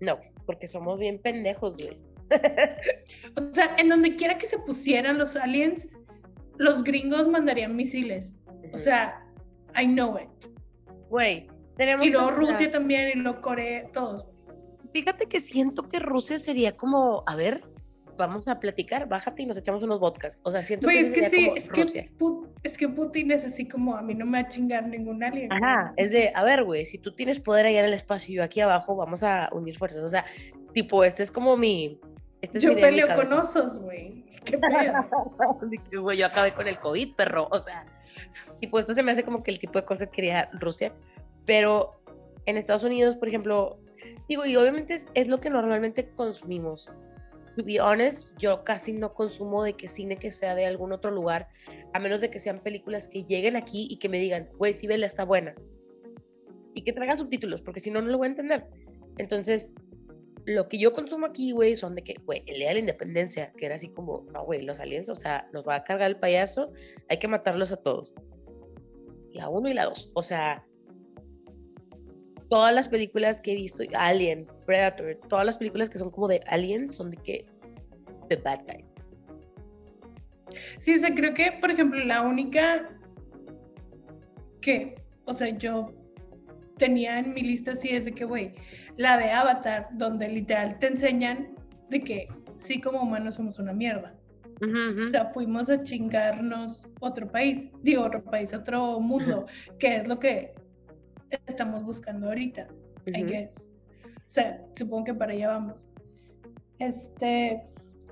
No, porque somos bien pendejos, güey. O sea, en donde quiera que se pusieran los aliens, los gringos mandarían misiles. O sea, I know it. Güey, tenemos Y luego Rusia también, y luego Corea, todos. Fíjate que siento que Rusia sería como, a ver, vamos a platicar, bájate y nos echamos unos vodkas. O sea, siento Güey, que es que sí, es que, es que Putin es así como a mí no me va a chingar ningún alien. Ajá, es de, a ver, güey, si tú tienes poder allá en el espacio y yo aquí abajo, vamos a unir fuerzas. O sea, tipo, este es como mi... Este es Yo mi peleo con osos, güey. ¿Qué pedo? Yo acabé con el COVID, perro. O sea, tipo, esto se me hace como que el tipo de cosas que quería Rusia. Pero en Estados Unidos, por ejemplo, digo, y obviamente es, es lo que normalmente consumimos. To be honest, yo casi no consumo de que cine que sea de algún otro lugar, a menos de que sean películas que lleguen aquí y que me digan, güey, sí, vela, está buena. Y que traiga subtítulos, porque si no, no lo voy a entender. Entonces, lo que yo consumo aquí, güey, son de que, güey, el día de la independencia, que era así como, no, güey, los aliens, o sea, nos va a cargar el payaso, hay que matarlos a todos. La 1 y la 2, o sea, todas las películas que he visto, Alien, Predator, todas las películas que son como de aliens son de que, the bad guys. Sí, o sea, creo que, por ejemplo, la única que, o sea, yo tenía en mi lista así es de que, güey, la de Avatar, donde literal te enseñan de que sí como humanos somos una mierda. Ujú, ujú. O sea, fuimos a chingarnos otro país, digo otro país, otro mundo, que es lo que estamos buscando ahorita, I Ujú. guess. O sea, supongo que para allá vamos. Este,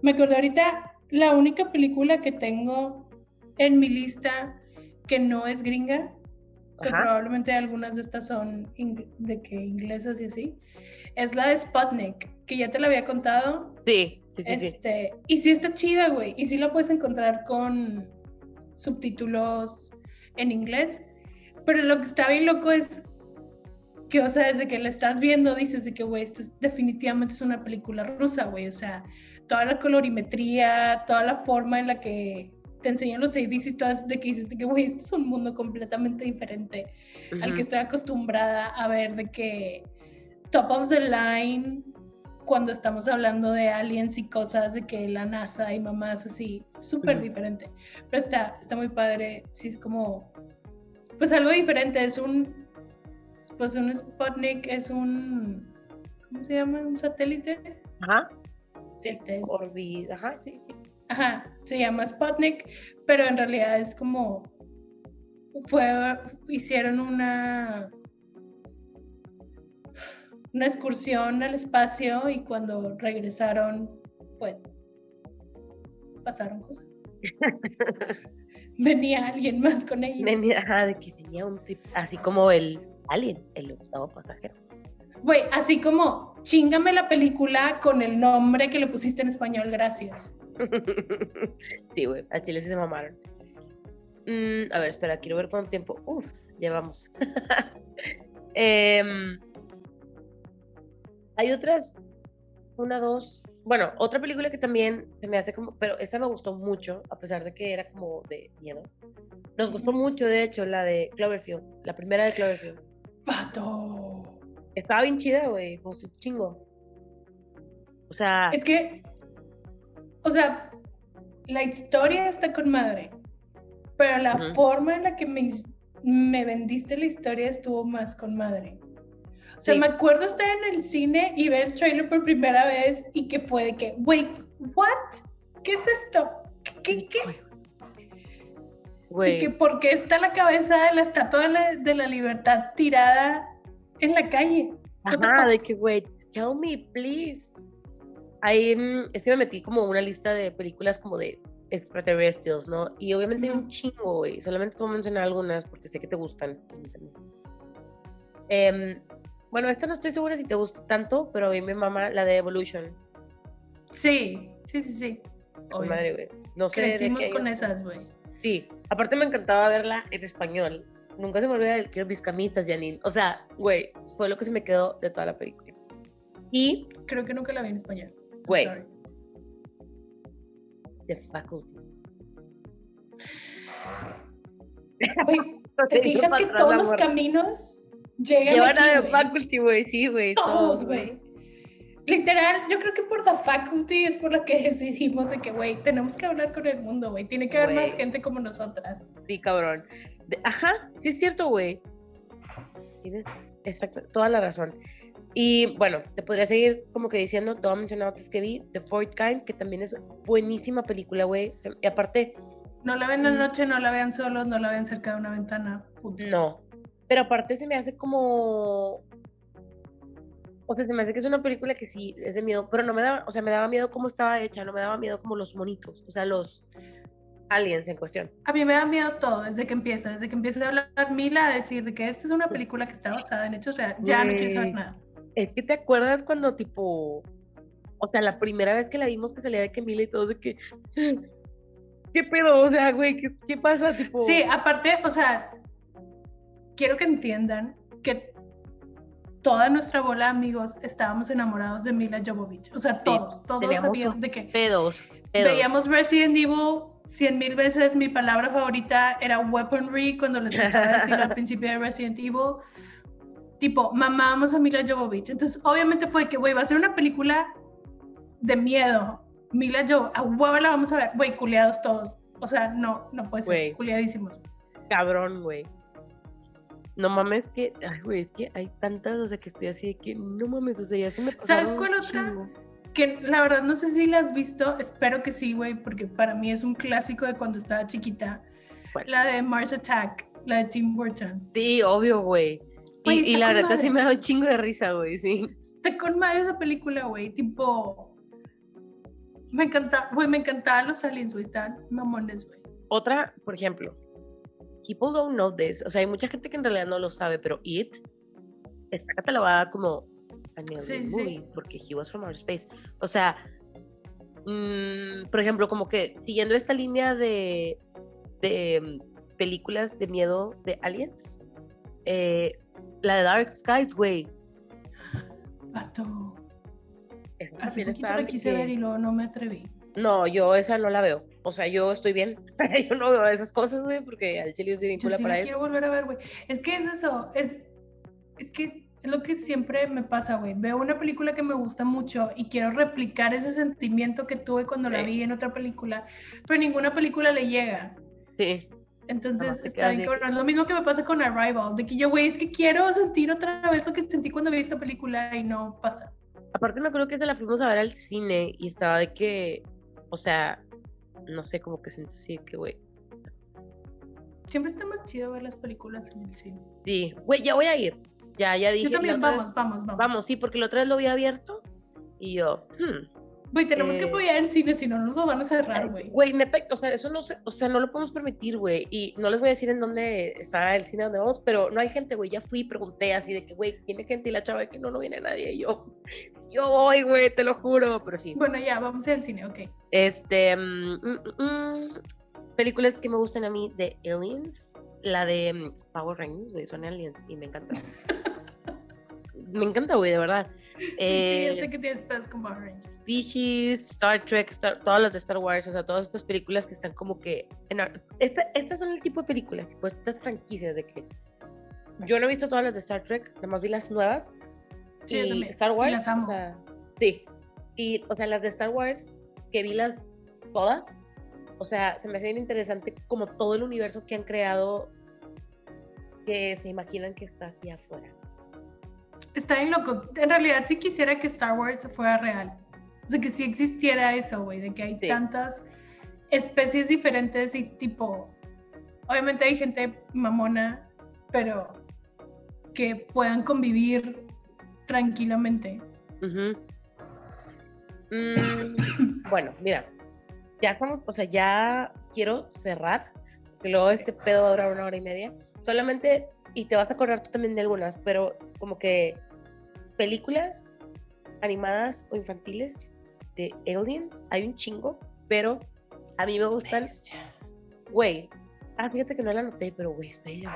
me acordé ahorita, la única película que tengo en mi lista que no es gringa, o sea, probablemente algunas de estas son de que inglesas y así, es la de Sputnik, que ya te la había contado, Sí, sí, sí, sí. este, y sí está chida, güey. Y sí la puedes encontrar con subtítulos en inglés. Pero lo que está bien loco es que, o sea, desde que la estás viendo, dices de que, güey, esto es- definitivamente es una película rusa, güey. O sea, toda la colorimetría, toda la forma en la que te enseñan los ABCs y todas de que dices de que, güey, este es un mundo completamente diferente al que estoy acostumbrada a ver de que top of the line cuando estamos hablando de aliens y cosas de que la NASA y mamás así, súper Ujú. diferente. Pero está, está muy padre, sí es como, pues algo diferente, es un, pues un Sputnik, es un, ¿cómo se llama? Un satélite. Ajá. Sí, Este es- Orbi, ajá, sí, sí. Ajá, se llama Sputnik, pero en realidad es como fue hicieron una una excursión al espacio y cuando regresaron, pues pasaron cosas. Venía alguien más con ellos. Venía, ajá, de que tenía un trip, así como el Alien, el octavo pasajero. Güey, así como chingame la película con el nombre que le pusiste en español, gracias. sí, güey, a Chile sí se mamaron. Mm, a ver, espera, quiero ver cuánto tiempo. Uf, llevamos. Em, hay otras, una, dos. Bueno, otra película que también se me hace como, pero esta me gustó mucho, a pesar de que era como de miedo. Nos gustó mucho, de hecho, la de Cloverfield, la primera de Cloverfield. Pato. Estaba bien chida, güey, pues un chingo. O sea, Es que, o sea, la historia está con madre, pero la forma en la que me, me vendiste la historia estuvo más con madre. O sea, Sí. me acuerdo estar en el cine y ver el trailer por primera vez y que fue de que, wait, what? ¿Qué es esto? ¿Qué, qué, qué? Y que por qué está la cabeza de la estatua de la, de la libertad tirada en la calle. Ajá, de que, güey, tell me, please. Ahí mm, es que me metí como una lista de películas como de extraterrestres, ¿no? Y obviamente hay un chingo, güey. Solamente te voy a mencionar algunas porque sé que te gustan. Em, bueno, esta no estoy segura si te gusta tanto, pero a mí me mama la de Evolution. Sí, sí, sí, sí. Obvio. madre, güey. No sé de Crecimos qué con esas, güey. Sí, aparte me encantaba verla en español. Nunca se me olvida el quiero mis camisas, Janine. O sea, güey, fue lo que se me quedó de toda la película. Y Creo que nunca la vi en español. Sorry. The Faculty. ¿te fijas que todos los caminos llegan Llevan aquí, a The? Faculty, güey, sí, güey. Todos, güey. Literal, yo creo que por The Faculty es por la que decidimos de que, güey, tenemos que hablar con el mundo, güey. Tiene que haber más gente como nosotras. Sí, cabrón. De- ajá, sí es cierto, güey. Tienes exacto, toda la razón. Y bueno, te podría seguir como que diciendo, te voy a mencionar otras que vi, The Fourth Kind, que también es buenísima película, güey. Y aparte, No la ven de Mm. noche, no la vean solos, no la vean cerca de una ventana. no. Pero aparte se me hace como... O sea, se me hace que es una película que sí es de miedo, pero no me daba, o sea, me daba miedo cómo estaba hecha, no me daba miedo como los monitos, o sea, los aliens en cuestión. A mí me da miedo todo desde que empieza, desde que empieza a hablar Mila a decir de que esta es una película que está basada en hechos reales. Ya no quiero saber nada. Es que te acuerdas cuando tipo, o sea, la primera vez que la vimos que salía de Camila y todo de que, ¿qué pedo? O sea, güey, ¿qué, qué pasa? Tipo, Sí, aparte, o sea, quiero que entiendan que toda nuestra bola de amigos estábamos enamorados de Mila Jovovich. O sea, todos, todos sabíamos de que pedos, pedos. veíamos Resident Evil cien mil veces. Mi palabra favorita era weaponry cuando les escuchaba decir al principio de Resident Evil. Tipo, mamábamos a Mila Jovovich. Entonces, obviamente fue que, güey, va a ser una película de miedo. Mila Jovovich, a huevo la vamos a ver. Güey, culiados todos. O sea, no, no puede ser. Güey. Culiadísimos. Cabrón, güey. No mames que, ay, güey, es que hay tantas, o sea, que estoy así de que, no mames, o sea, ya se me ¿Sabes cuál otra? Que la verdad no sé si la has visto. Espero que sí, güey, porque para mí es un clásico de cuando estaba chiquita. ¿Cuál? La de Mars Attack, la de Tim Burton. Sí, obvio, güey. Y, y la verdad sí me da un chingo de risa, güey, sí. Está con madre esa película, güey. Tipo. Me encanta, güey, me encantaban los aliens, güey. Estaban mamones, güey. Otra, por ejemplo, people don't know this. O sea, hay mucha gente que en realidad no lo sabe, pero It está catalogada como a alien Sí, sí, sí. movie porque he was from outer space. O sea, mm, por ejemplo, como que siguiendo esta línea de, de mm, películas de miedo de aliens, eh, la de Dark Skies, güey. Pato. Hace poquito la quise que- ver y luego no me atreví. No, yo esa no la veo. o sea, yo estoy bien. yo no veo esas cosas, güey, porque al chile se Yo vincula sí para eso. quiero volver a ver, güey. Es que es eso, es, es que es lo que siempre me pasa, güey. Veo una película que me gusta mucho y quiero replicar ese sentimiento que tuve cuando la vi en otra película, pero ninguna película le llega. Sí. Entonces, está bien que- Lo mismo que me pasa con Arrival, de que yo, güey, es que quiero sentir otra vez lo que sentí cuando vi esta película y no pasa. Aparte me acuerdo que se la fuimos a ver al cine y estaba de que, o sea, no sé, como que siento así que, güey. Siempre está más chido ver las películas en el cine. Sí, güey, ya voy a ir. Ya, ya dije. Yo también, vamos, vez- vamos, vamos. Vamos, sí, porque la otra vez lo había abierto y yo, hmm, Güey, tenemos que Eh, apoyar el cine, si no nos lo van a cerrar, güey. Güey, neta, o sea, eso no se, o sea, no lo podemos permitir, güey. Y no les voy a decir en dónde está el cine donde vamos, pero no hay gente, güey. Ya fui y pregunté así de que, güey, tiene gente y la chava de que no, no viene nadie. Y yo, yo voy, güey, te lo juro, pero sí. Bueno, ya, vamos al cine, ok. Este, mm, mm, mm, películas que me gustan a mí de Aliens, la de Power Rangers, güey, son Aliens y me encanta. me encanta, güey, de verdad. Sí, Eh, yo sé que tienes pedos con Power Rangers. Species, Star Trek, Star- todas las de Star Wars, o sea, todas estas películas que están como que... En, esta- estas son el tipo de películas, tipo estas franquicias de que... Yo no he visto todas las de Star Trek, además vi las nuevas. Sí, y Star y Wars, las amo. o sea, sí. Y, o sea, las de Star Wars, que vi las todas, o sea, se me hace bien interesante como todo el universo que han creado que se imaginan que está así afuera. Está bien loco. En realidad, sí quisiera que Star Wars fuera real. O sea, que sí existiera eso, güey, de que hay Sí. tantas especies diferentes y tipo. Obviamente hay gente mamona, pero que puedan convivir tranquilamente. Mm, bueno, mira, ya estamos, o sea, ya quiero cerrar, porque luego este pedo va a durar una hora y media. Solamente, y te vas a acordar tú también de algunas, pero como que películas animadas o infantiles de aliens, hay un chingo, pero a mí me gustan, güey. Ah, fíjate que no la anoté, pero güey, espera.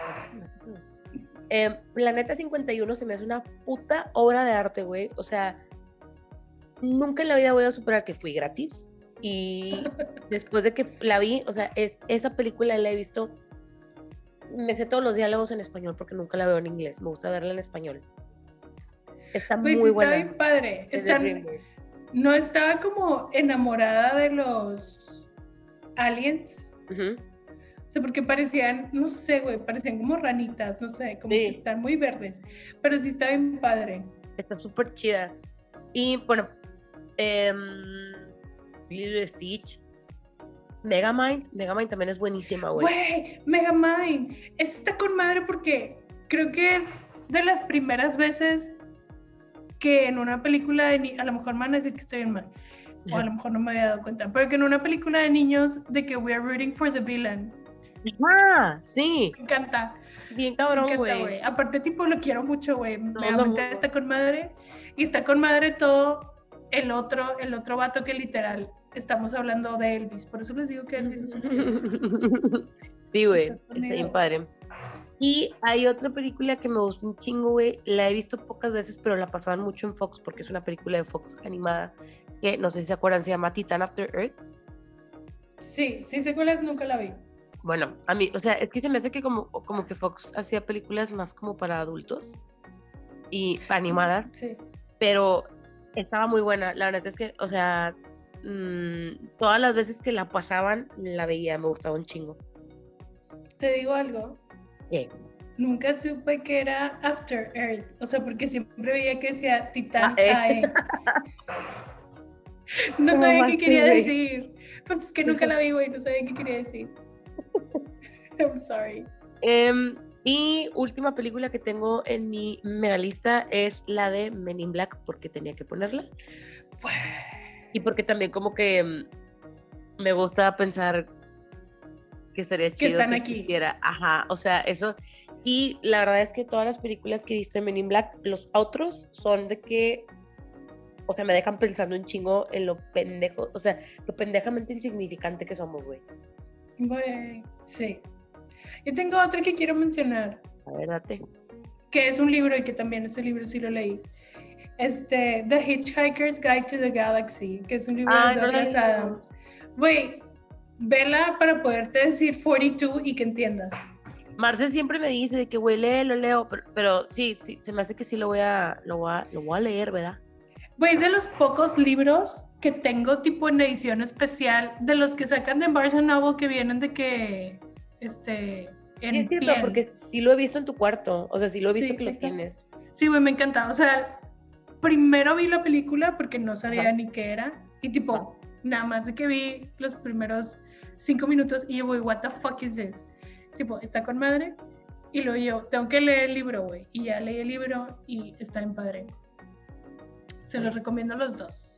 Eh, Planeta 51 se me hace una puta obra de arte, güey. O sea, nunca en la vida voy a superar que fui gratis. Y después de que la vi, o sea, es, esa película la he visto. Me sé todos los diálogos en español porque nunca la veo en inglés. Me gusta verla en español. Está Güey, muy sí está buena. bien padre. Es de Están- DreamWorks. no estaba como enamorada de los aliens. O sea, porque parecían, no sé, güey, parecían como ranitas, no sé, como que están muy verdes. Pero sí está bien padre. Está súper chida. Y bueno, em, y Stitch. Megamind. Megamind también es buenísima, güey. Güey, Megamind. Esta está con madre porque creo que es de las primeras veces que en una película de ni- a lo mejor me van a decir que estoy en mal, o a lo mejor no me había dado cuenta, pero que en una película de niños de que we are rooting for the villain. Ah, sí. Me encanta. Bien cabrón, güey. Aparte, tipo, lo quiero mucho, güey. No, Me amamos. está con madre. Y está con madre todo el otro, el otro vato que literal estamos hablando de Elvis. Por eso les digo que Elvis es un... Sí, güey. Está bien padre. Y hay otra película que me gusta un chingo, güey. La he visto pocas veces, pero la pasaban mucho en Fox porque es una película de Fox animada que no sé si se acuerdan, se llama Titan After Earth. Sí, sí sé cuál es, nunca la vi. Bueno, a mí, o sea, es que se me hace que como, como que Fox hacía películas más como para adultos y animadas, Sí. pero estaba muy buena. La verdad es que, o sea, mm, todas las veces que la pasaban, la veía, me gustaba un chingo. Te digo algo. Nunca supe que era After Earth. O sea, porque siempre veía que decía Titán Ah, eh. AE. No ¿Cómo sabía qué quería decir. Pues es que nunca la vi, güey. No sabía qué quería decir. I'm sorry. Em, y última película que tengo en mi mega lista es la de Men in Black, porque tenía que ponerla. Y porque también como que mm, me gusta pensar que estaría chido están que aquí. existiera. Ajá, o sea, eso. Y la verdad es que todas las películas que he visto de Men in Black, los otros son de que, o sea, me dejan pensando un chingo en lo pendejo, o sea, lo pendejamente insignificante que somos, güey. Güey, sí. Yo tengo otra que quiero mencionar, A ver, date. que es un libro y que también ese libro sí lo leí. Este, The Hitchhiker's Guide to the Galaxy, que es un libro Ah, de no Douglas leído. Adams. Güey, vela para poderte decir 42 y que entiendas. Marce siempre me dice de que, güey, lee, lo leo, pero, pero, sí, sí, se me hace que sí lo voy a, lo voy a, lo voy a leer, ¿verdad? Güey, es de los pocos libros que tengo tipo en edición especial, de los que sacan de Barnes Noble que vienen de que, este, en Sí, es cierto, piel. porque sí lo he visto en tu cuarto, o sea, sí lo he visto Sí, que está. tienes. Sí, güey, me encanta. O sea, primero vi la película porque no sabía Ajá. ni qué era. Y tipo. Nada más de que vi los primeros cinco minutos y yo, güey, what the fuck is this? Tipo, está con madre. Y luego yo, tengo que leer el libro, güey. Y ya leí el libro y está en padre. Se los recomiendo a los dos.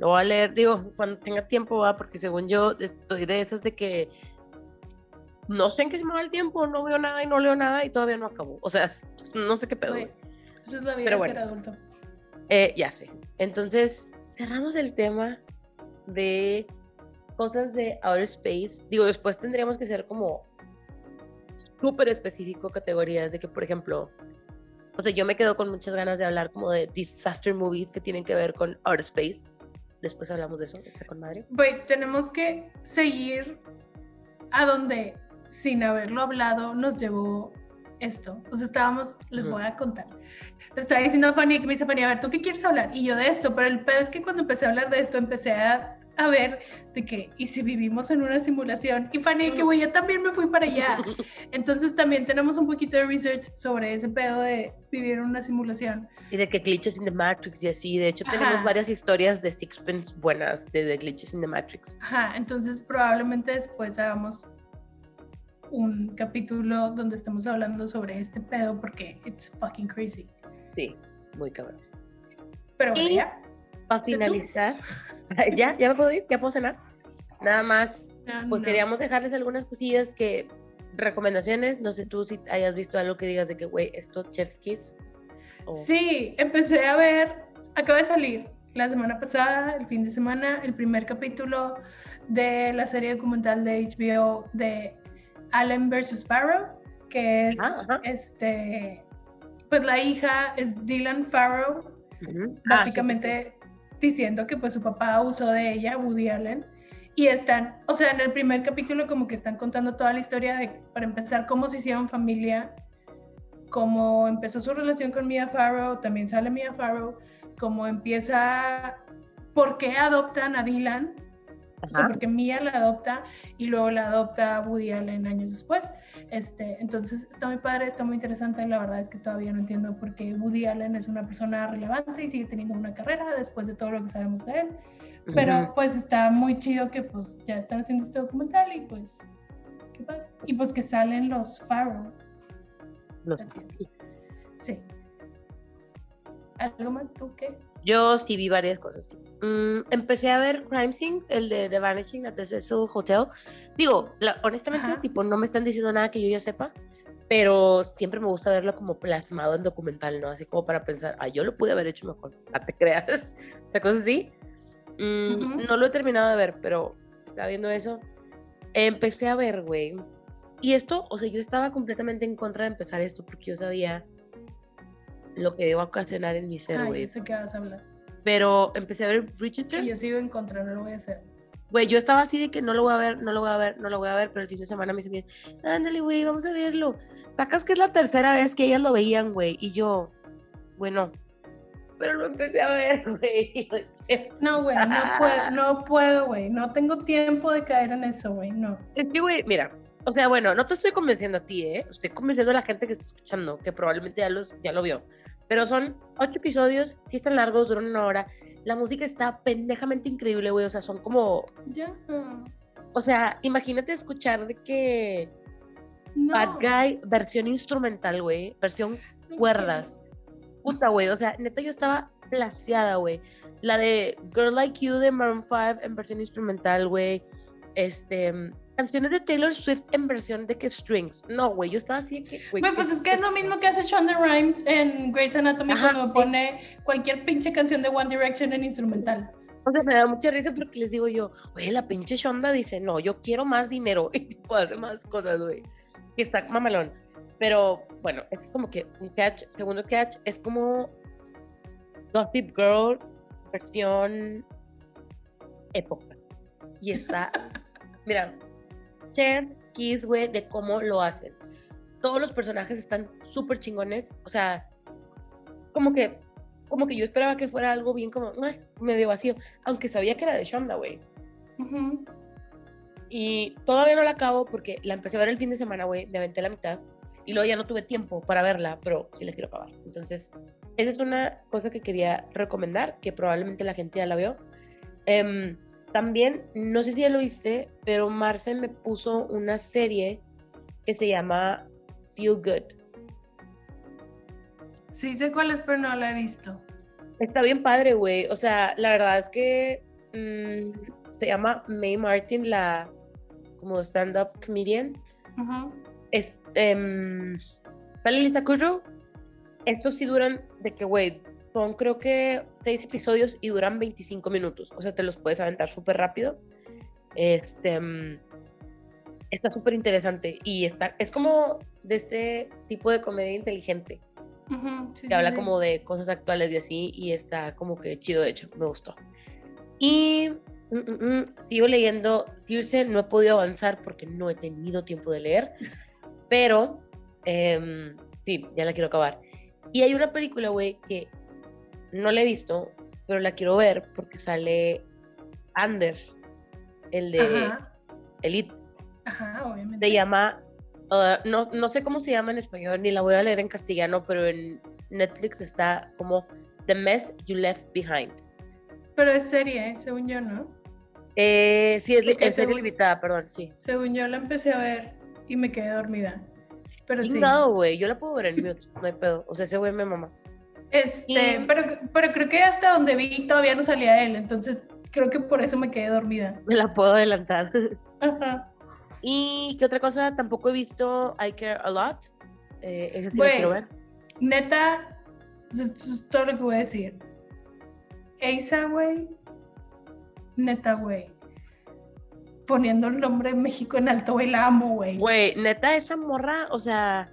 Lo voy a leer, digo, cuando tenga tiempo, va, porque según yo estoy de esas de que no sé en qué se me va el tiempo, no veo nada y no leo nada y todavía no acabo. O sea, no sé qué pedo. Güey. Eso es la vida Pero de bueno. ser adulto. Eh, ya sé. Entonces, cerramos el tema de cosas de outer space. Digo, después tendríamos que ser como súper específico categorías de que, por ejemplo, o sea, yo me quedo con muchas ganas de hablar como de disaster movies que tienen que ver con outer space. Después hablamos de eso, está con madre. Güey, tenemos que seguir a donde, sin haberlo hablado, nos llevó esto. O sea, estábamos, les Ujú. voy a contar. Le estaba diciendo a Fanny que me dice Fanny, a ver, ¿tú qué quieres hablar? Y yo de esto, pero el pedo es que cuando empecé a hablar de esto, empecé a, a ver de que, ¿y si vivimos en una simulación? Y Fanny, que güey, yo también me fui para allá. Entonces también tenemos un poquito de research sobre ese pedo de vivir en una simulación. Y de que glitches in the Matrix y así. De hecho, tenemos varias historias de Sixpence buenas de, de glitches in the Matrix. Ajá, entonces probablemente después hagamos un capítulo donde estemos hablando sobre este pedo porque it's fucking crazy. Sí, muy cabrón. Pero bueno, Y- ya. Para ¿Sí tú? ¿ya? ¿Ya me puedo ir? ¿Ya puedo cenar? Nada más No, Pues queríamos dejarles algunas cosillas que, recomendaciones, no sé tú si hayas visto algo que digas de que, güey, esto Chef's Kiss. o- Sí, empecé a ver, acaba de salir la semana pasada, el fin de semana, el primer capítulo de la serie documental de HBO de Allen vs. Farrow, que es Ah, este, pues la hija es Dylan Farrow. Ah, sí, sí, sí. Diciendo que pues su papá abusó de ella, Woody Allen, y están, o sea, en el primer capítulo como que están contando toda la historia de, para empezar, cómo se hicieron familia, cómo empezó su relación con Mia Farrow, también sale Mia Farrow, cómo empieza, por qué adoptan a Dylan, o sea, porque Mia la adopta y luego la adopta Woody Allen años después. Este, entonces está muy padre, está muy interesante. La verdad es que todavía no entiendo por qué Woody Allen es una persona relevante y sigue teniendo una carrera después de todo lo que sabemos de él. Pero Ujú. pues está muy chido que pues ya están haciendo este documental y pues qué padre. Y pues que salen los Farrow. Los- Sí. ¿Algo más tú qué? Yo sí vi varias cosas. Mm, empecé a ver Crime Scene, el de The Vanishing at the Cecil Hotel. Digo, la- honestamente, Ajá. tipo, no me están diciendo nada que yo ya sepa, pero siempre me gusta verlo como plasmado en documental, ¿no? Así como para pensar, ah, yo lo pude haber hecho mejor. No te creas. O sea, cosas así. Mm. No lo he terminado de ver, pero estaba viendo eso. Empecé a ver, güey. Y esto, o sea, yo estaba completamente en contra de empezar esto porque yo sabía lo que a ocasionar en mi ser, güey. sé que vas a hablar. Pero empecé a ver Bridgerton. Y yo sigo en contra, no lo voy a hacer. Güey, yo estaba así de que no lo voy a ver, no lo voy a ver, no lo voy a ver, pero el fin de semana me dicen, ándale, güey, vamos a verlo. Sacas que es la tercera vez que ellas lo veían, güey, y yo, bueno, pero lo empecé a ver, güey. No, güey, no puedo, no puedo, güey. No tengo tiempo de caer en eso, güey, no. Es que, güey, mira, o sea, bueno, no te estoy convenciendo a ti, ¿eh? Estoy convenciendo a la gente que está escuchando, que probablemente ya, los, ya lo vio. Pero son ocho episodios, sí están largos, duran una hora. La música está pendejamente increíble, güey, o sea, son como, Ya. o sea, imagínate escuchar de que... No, Bad Guy, versión instrumental, güey. Versión no cuerdas. Puta, güey. O sea, neta, yo estaba plaseada, güey. La de Girl Like You de Maroon 5 en versión instrumental, güey. Este. Canciones de Taylor Swift en versión de que strings. No, güey. Yo estaba así que. güey, pues es que es lo mismo que hace Shonda Rhimes en Grey's Anatomy Ajá, cuando sí. pone cualquier pinche canción de One Direction en instrumental. O sea, me da mucha risa porque les digo yo, güey, la pinche Shonda dice, no, yo quiero más dinero. Y tipo, hace más cosas, güey. Que está mamalón. Pero bueno, es como que un catch. Segundo catch es como Gossip Girl versión época. Y está Mira, Chef Kiss, güey, de cómo lo hacen. Todos los personajes están súper chingones. O sea, como que, como que yo esperaba que fuera algo bien como "Ah", medio vacío, aunque sabía que era de Shonda, güey. Ujú. Y todavía no la acabo porque la empecé a ver el fin de semana, güey, me aventé la mitad y luego ya no tuve tiempo para verla, pero sí la quiero acabar. Entonces, esa es una cosa que quería recomendar, que probablemente la gente ya la vio. Em, también, no sé si ya lo viste, pero Marce me puso una serie que se llama Feel Good. Sí sé cuál es, pero no la he visto. Está bien padre, güey. O sea, la verdad es que mm, se llama May Martin, la como stand-up comedian. Ujú. Es, em, sale Lisa Kudrow. Estos sí duran de que, güey, son creo que seis episodios y duran 25 minutos. O sea, te los puedes aventar súper rápido. Este, mm, está súper interesante y está, es como de este tipo de comedia inteligente Ujú, sí, que sí, habla sí. como de cosas actuales y así, y está como que chido, de hecho, me gustó. Y mm, mm, mm, sigo leyendo Circe, no he podido avanzar porque no he tenido tiempo de leer, pero em, sí, ya la quiero acabar. Y hay una película, güey, que no la he visto, pero la quiero ver porque sale Ander, el de Ajá, Elite. ajá, obviamente. Se llama, uh, no, no sé cómo se llama en español, ni la voy a leer en castellano, pero en Netflix está como The Mess You Left Behind. Pero es serie, según yo, ¿no? Eh, sí, es, es serie limitada, perdón, sí. Según yo la empecé a ver y me quedé dormida. Pero sí. Chingado, güey, yo la puedo ver en mute, no hay pedo. O sea, ese güey me mama. Este, Y- pero, pero creo que hasta donde vi todavía no salía él, entonces creo que por eso me quedé dormida. Me la puedo adelantar. Ajá. y qué otra cosa, tampoco he visto I Care A Lot. Eh, esa sí la Güey. quiero ver. Neta, pues esto es todo lo que voy a decir. Asa, güey. Neta, güey. Poniendo el nombre de México en alto, güey, la amo, güey. Güey, neta, esa morra, o sea,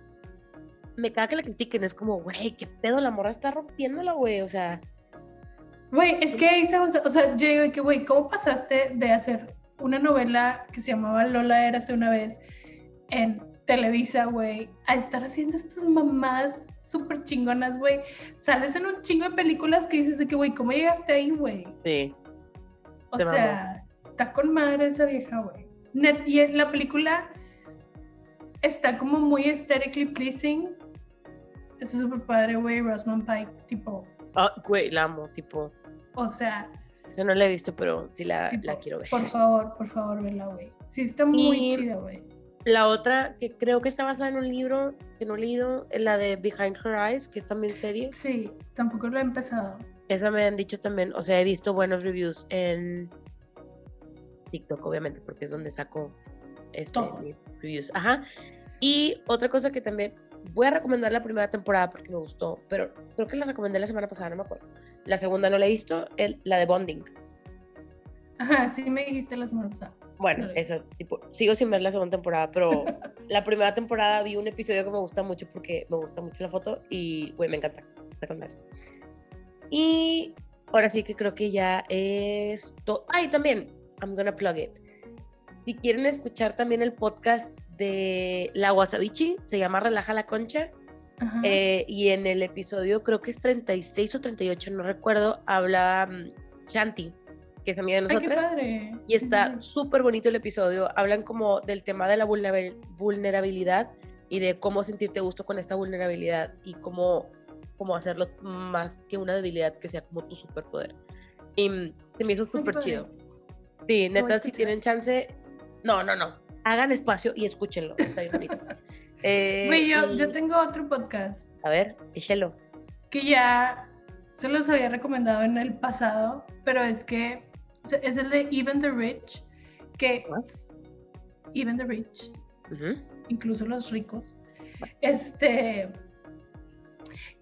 me caga que la critiquen. Es como, güey, qué pedo, la morra está rompiéndola, güey. O sea, Güey, es que Asa, o sea, o sea, yo digo que, güey, ¿cómo pasaste de hacer una novela que se llamaba Lola Érase una vez en Televisa, güey, a estar haciendo estas mamadas súper chingonas, güey? Sales en un chingo de películas que dices de que, güey, ¿cómo llegaste ahí, güey? sí. O Te sea, está con madre esa vieja, güey. Y en la película está como muy aesthetically pleasing. Está súper padre, güey. Rosamund Pike, tipo. Ah, güey, la amo, tipo. O sea, Esa no la he visto, pero sí la, tipo, la quiero ver. por favor, por favor, vela, güey. Sí, está muy Y- chida, güey. La otra, que creo que está basada en un libro que no he leído, es la de Behind Her Eyes, que es también serie. Sí, tampoco lo he empezado. Esa me han dicho también, o sea, he visto buenos reviews en TikTok, obviamente, porque es donde saco este, mis reviews. Ajá. Y otra cosa que también voy a recomendar la primera temporada porque me gustó, pero creo que la recomendé la semana pasada, no me acuerdo. La segunda no la he visto, el- la de Bonding. Ajá, sí me dijiste la semana pasada. Bueno, esa, tipo, sigo sin ver la segunda temporada, pero la primera temporada vi un episodio que me gusta mucho porque me gusta mucho la foto y, güey, me encanta. Madre. Y ahora sí que creo que ya es todo. Ay, también, I'm gonna plug it. Si quieren escuchar también el podcast de La Wasabichi, se llama Relaja la Concha. Eh, y en el episodio, creo que es 36 o 38, no recuerdo, habla mm, Shanti, que es amiga de Ay, qué. Y está súper bonito el episodio. Hablan como del tema de la vulnerabil- vulnerabilidad y de cómo sentirte gusto con esta vulnerabilidad y cómo, cómo hacerlo más que una debilidad que sea como tu superpoder. Y mm, se me hizo súper chido. Sí, neta, si tienen chance, no, no, no. Hagan espacio y escúchenlo. Está bien bonito. Eh, Güey, yo, yo y- tengo otro podcast A ver, échelo. que ya se los había recomendado en el pasado, pero es que es el de Even the Rich, que ¿Más? Even the Rich, incluso los ricos, este,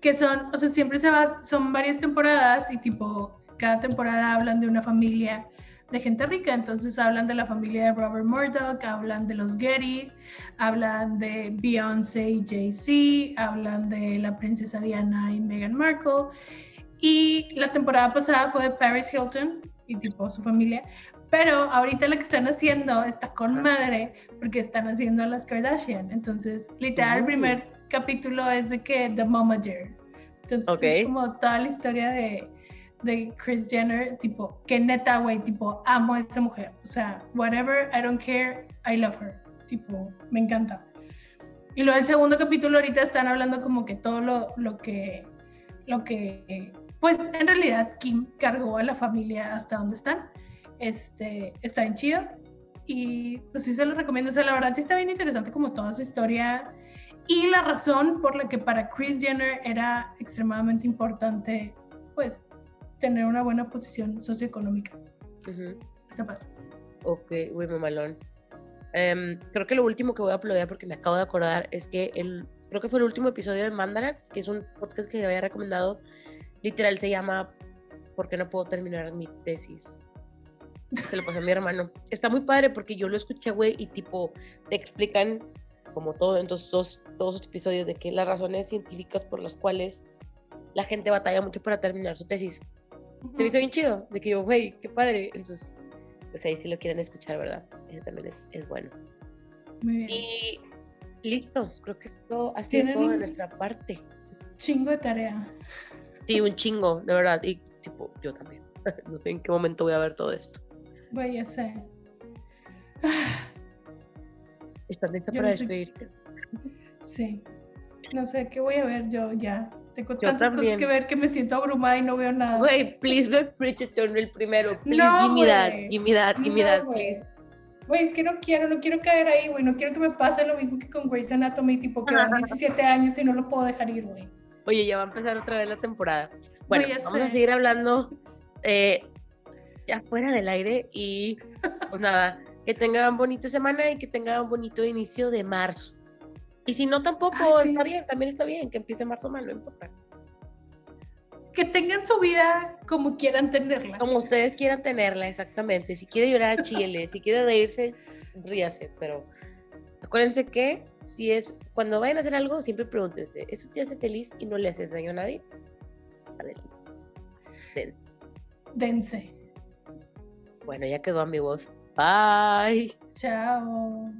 que son, o sea, siempre se va, son varias temporadas y tipo, cada temporada hablan de una familia de gente rica, entonces hablan de la familia de Robert Murdoch, hablan de los Gettys, hablan de Beyoncé y Jay-Z, hablan de la princesa Diana y Meghan Markle, y la temporada pasada fue de Paris Hilton y tipo su familia, Pero ahorita lo que están haciendo está con madre porque están haciendo a las Kardashian. Entonces, literal, el primer capítulo es de que The Momager. Entonces, es como toda la historia de, de Chris Jenner, tipo, que neta, güey, tipo, amo a esa mujer. O sea, whatever, I don't care, I love her. Tipo, me encanta. Y luego el segundo capítulo ahorita están hablando como que todo lo, lo que, lo que, pues en realidad Kim cargó a la familia hasta donde están. Este, está en chido. Y pues sí se los recomiendo. O sea, la verdad sí está bien interesante como toda su historia. Y la razón por la que para Chris Jenner era extremadamente importante, pues, tener una buena posición socioeconómica. Ujú. Está padre. Ok, uy, mamalón. Em, creo que lo último que voy a aplaudir porque me acabo de acordar es que el, creo que fue el último episodio de Mandarax, que es un podcast que había recomendado. Literal se llama ¿Por qué no puedo terminar mi tesis? Se lo pasé a mi hermano. Está muy padre porque yo lo escuché, güey, y tipo, te explican como todo en todos todos esos episodios de que las razones científicas por las cuales la gente batalla mucho para terminar su tesis. Me hizo bien chido, de que yo, güey, qué padre. Entonces, pues ahí si lo quieren escuchar, ¿verdad? Ese también es, es bueno. Muy bien. Y listo, creo que esto ha sido ¿Tienen todo de nuestra parte. Chingo de tarea. Sí, un chingo, de verdad. Y tipo, yo también. No sé en qué momento voy a ver todo esto. Voy a sé. ¿Estás lista Yo para no sé- despedirte? Sí. No sé, ¿qué voy a ver yo ya? Tengo Yo tantas también. cosas que ver que me siento abrumada y no veo nada. Güey, please ver Bridgerton el primero. Please, No, give me that, give me that, give me that, please. Güey, es que no quiero, no quiero caer ahí, güey. No quiero que me pase lo mismo que con Grey's Anatomy, tipo que van 17 años y no lo puedo dejar ir, güey. Oye, ya va a empezar otra vez la temporada. Bueno, vamos a seguir hablando eh, ya fuera del aire y pues nada, que tengan bonita semana y que tengan un bonito inicio de marzo. Y si no, tampoco Ay, sí. está bien, también está bien que empiece marzo mal, no importa. Que tengan su vida como quieran tenerla. Como ustedes quieran tenerla, exactamente. Si quiere llorar, chile. Si quiere reírse, ríase. Pero acuérdense que si es cuando vayan a hacer algo, siempre pregúntense: ¿eso te hace feliz y no le haces daño a nadie? Adelante. Den. Dense. Bueno, ya quedó, amigos. Bye. Chao.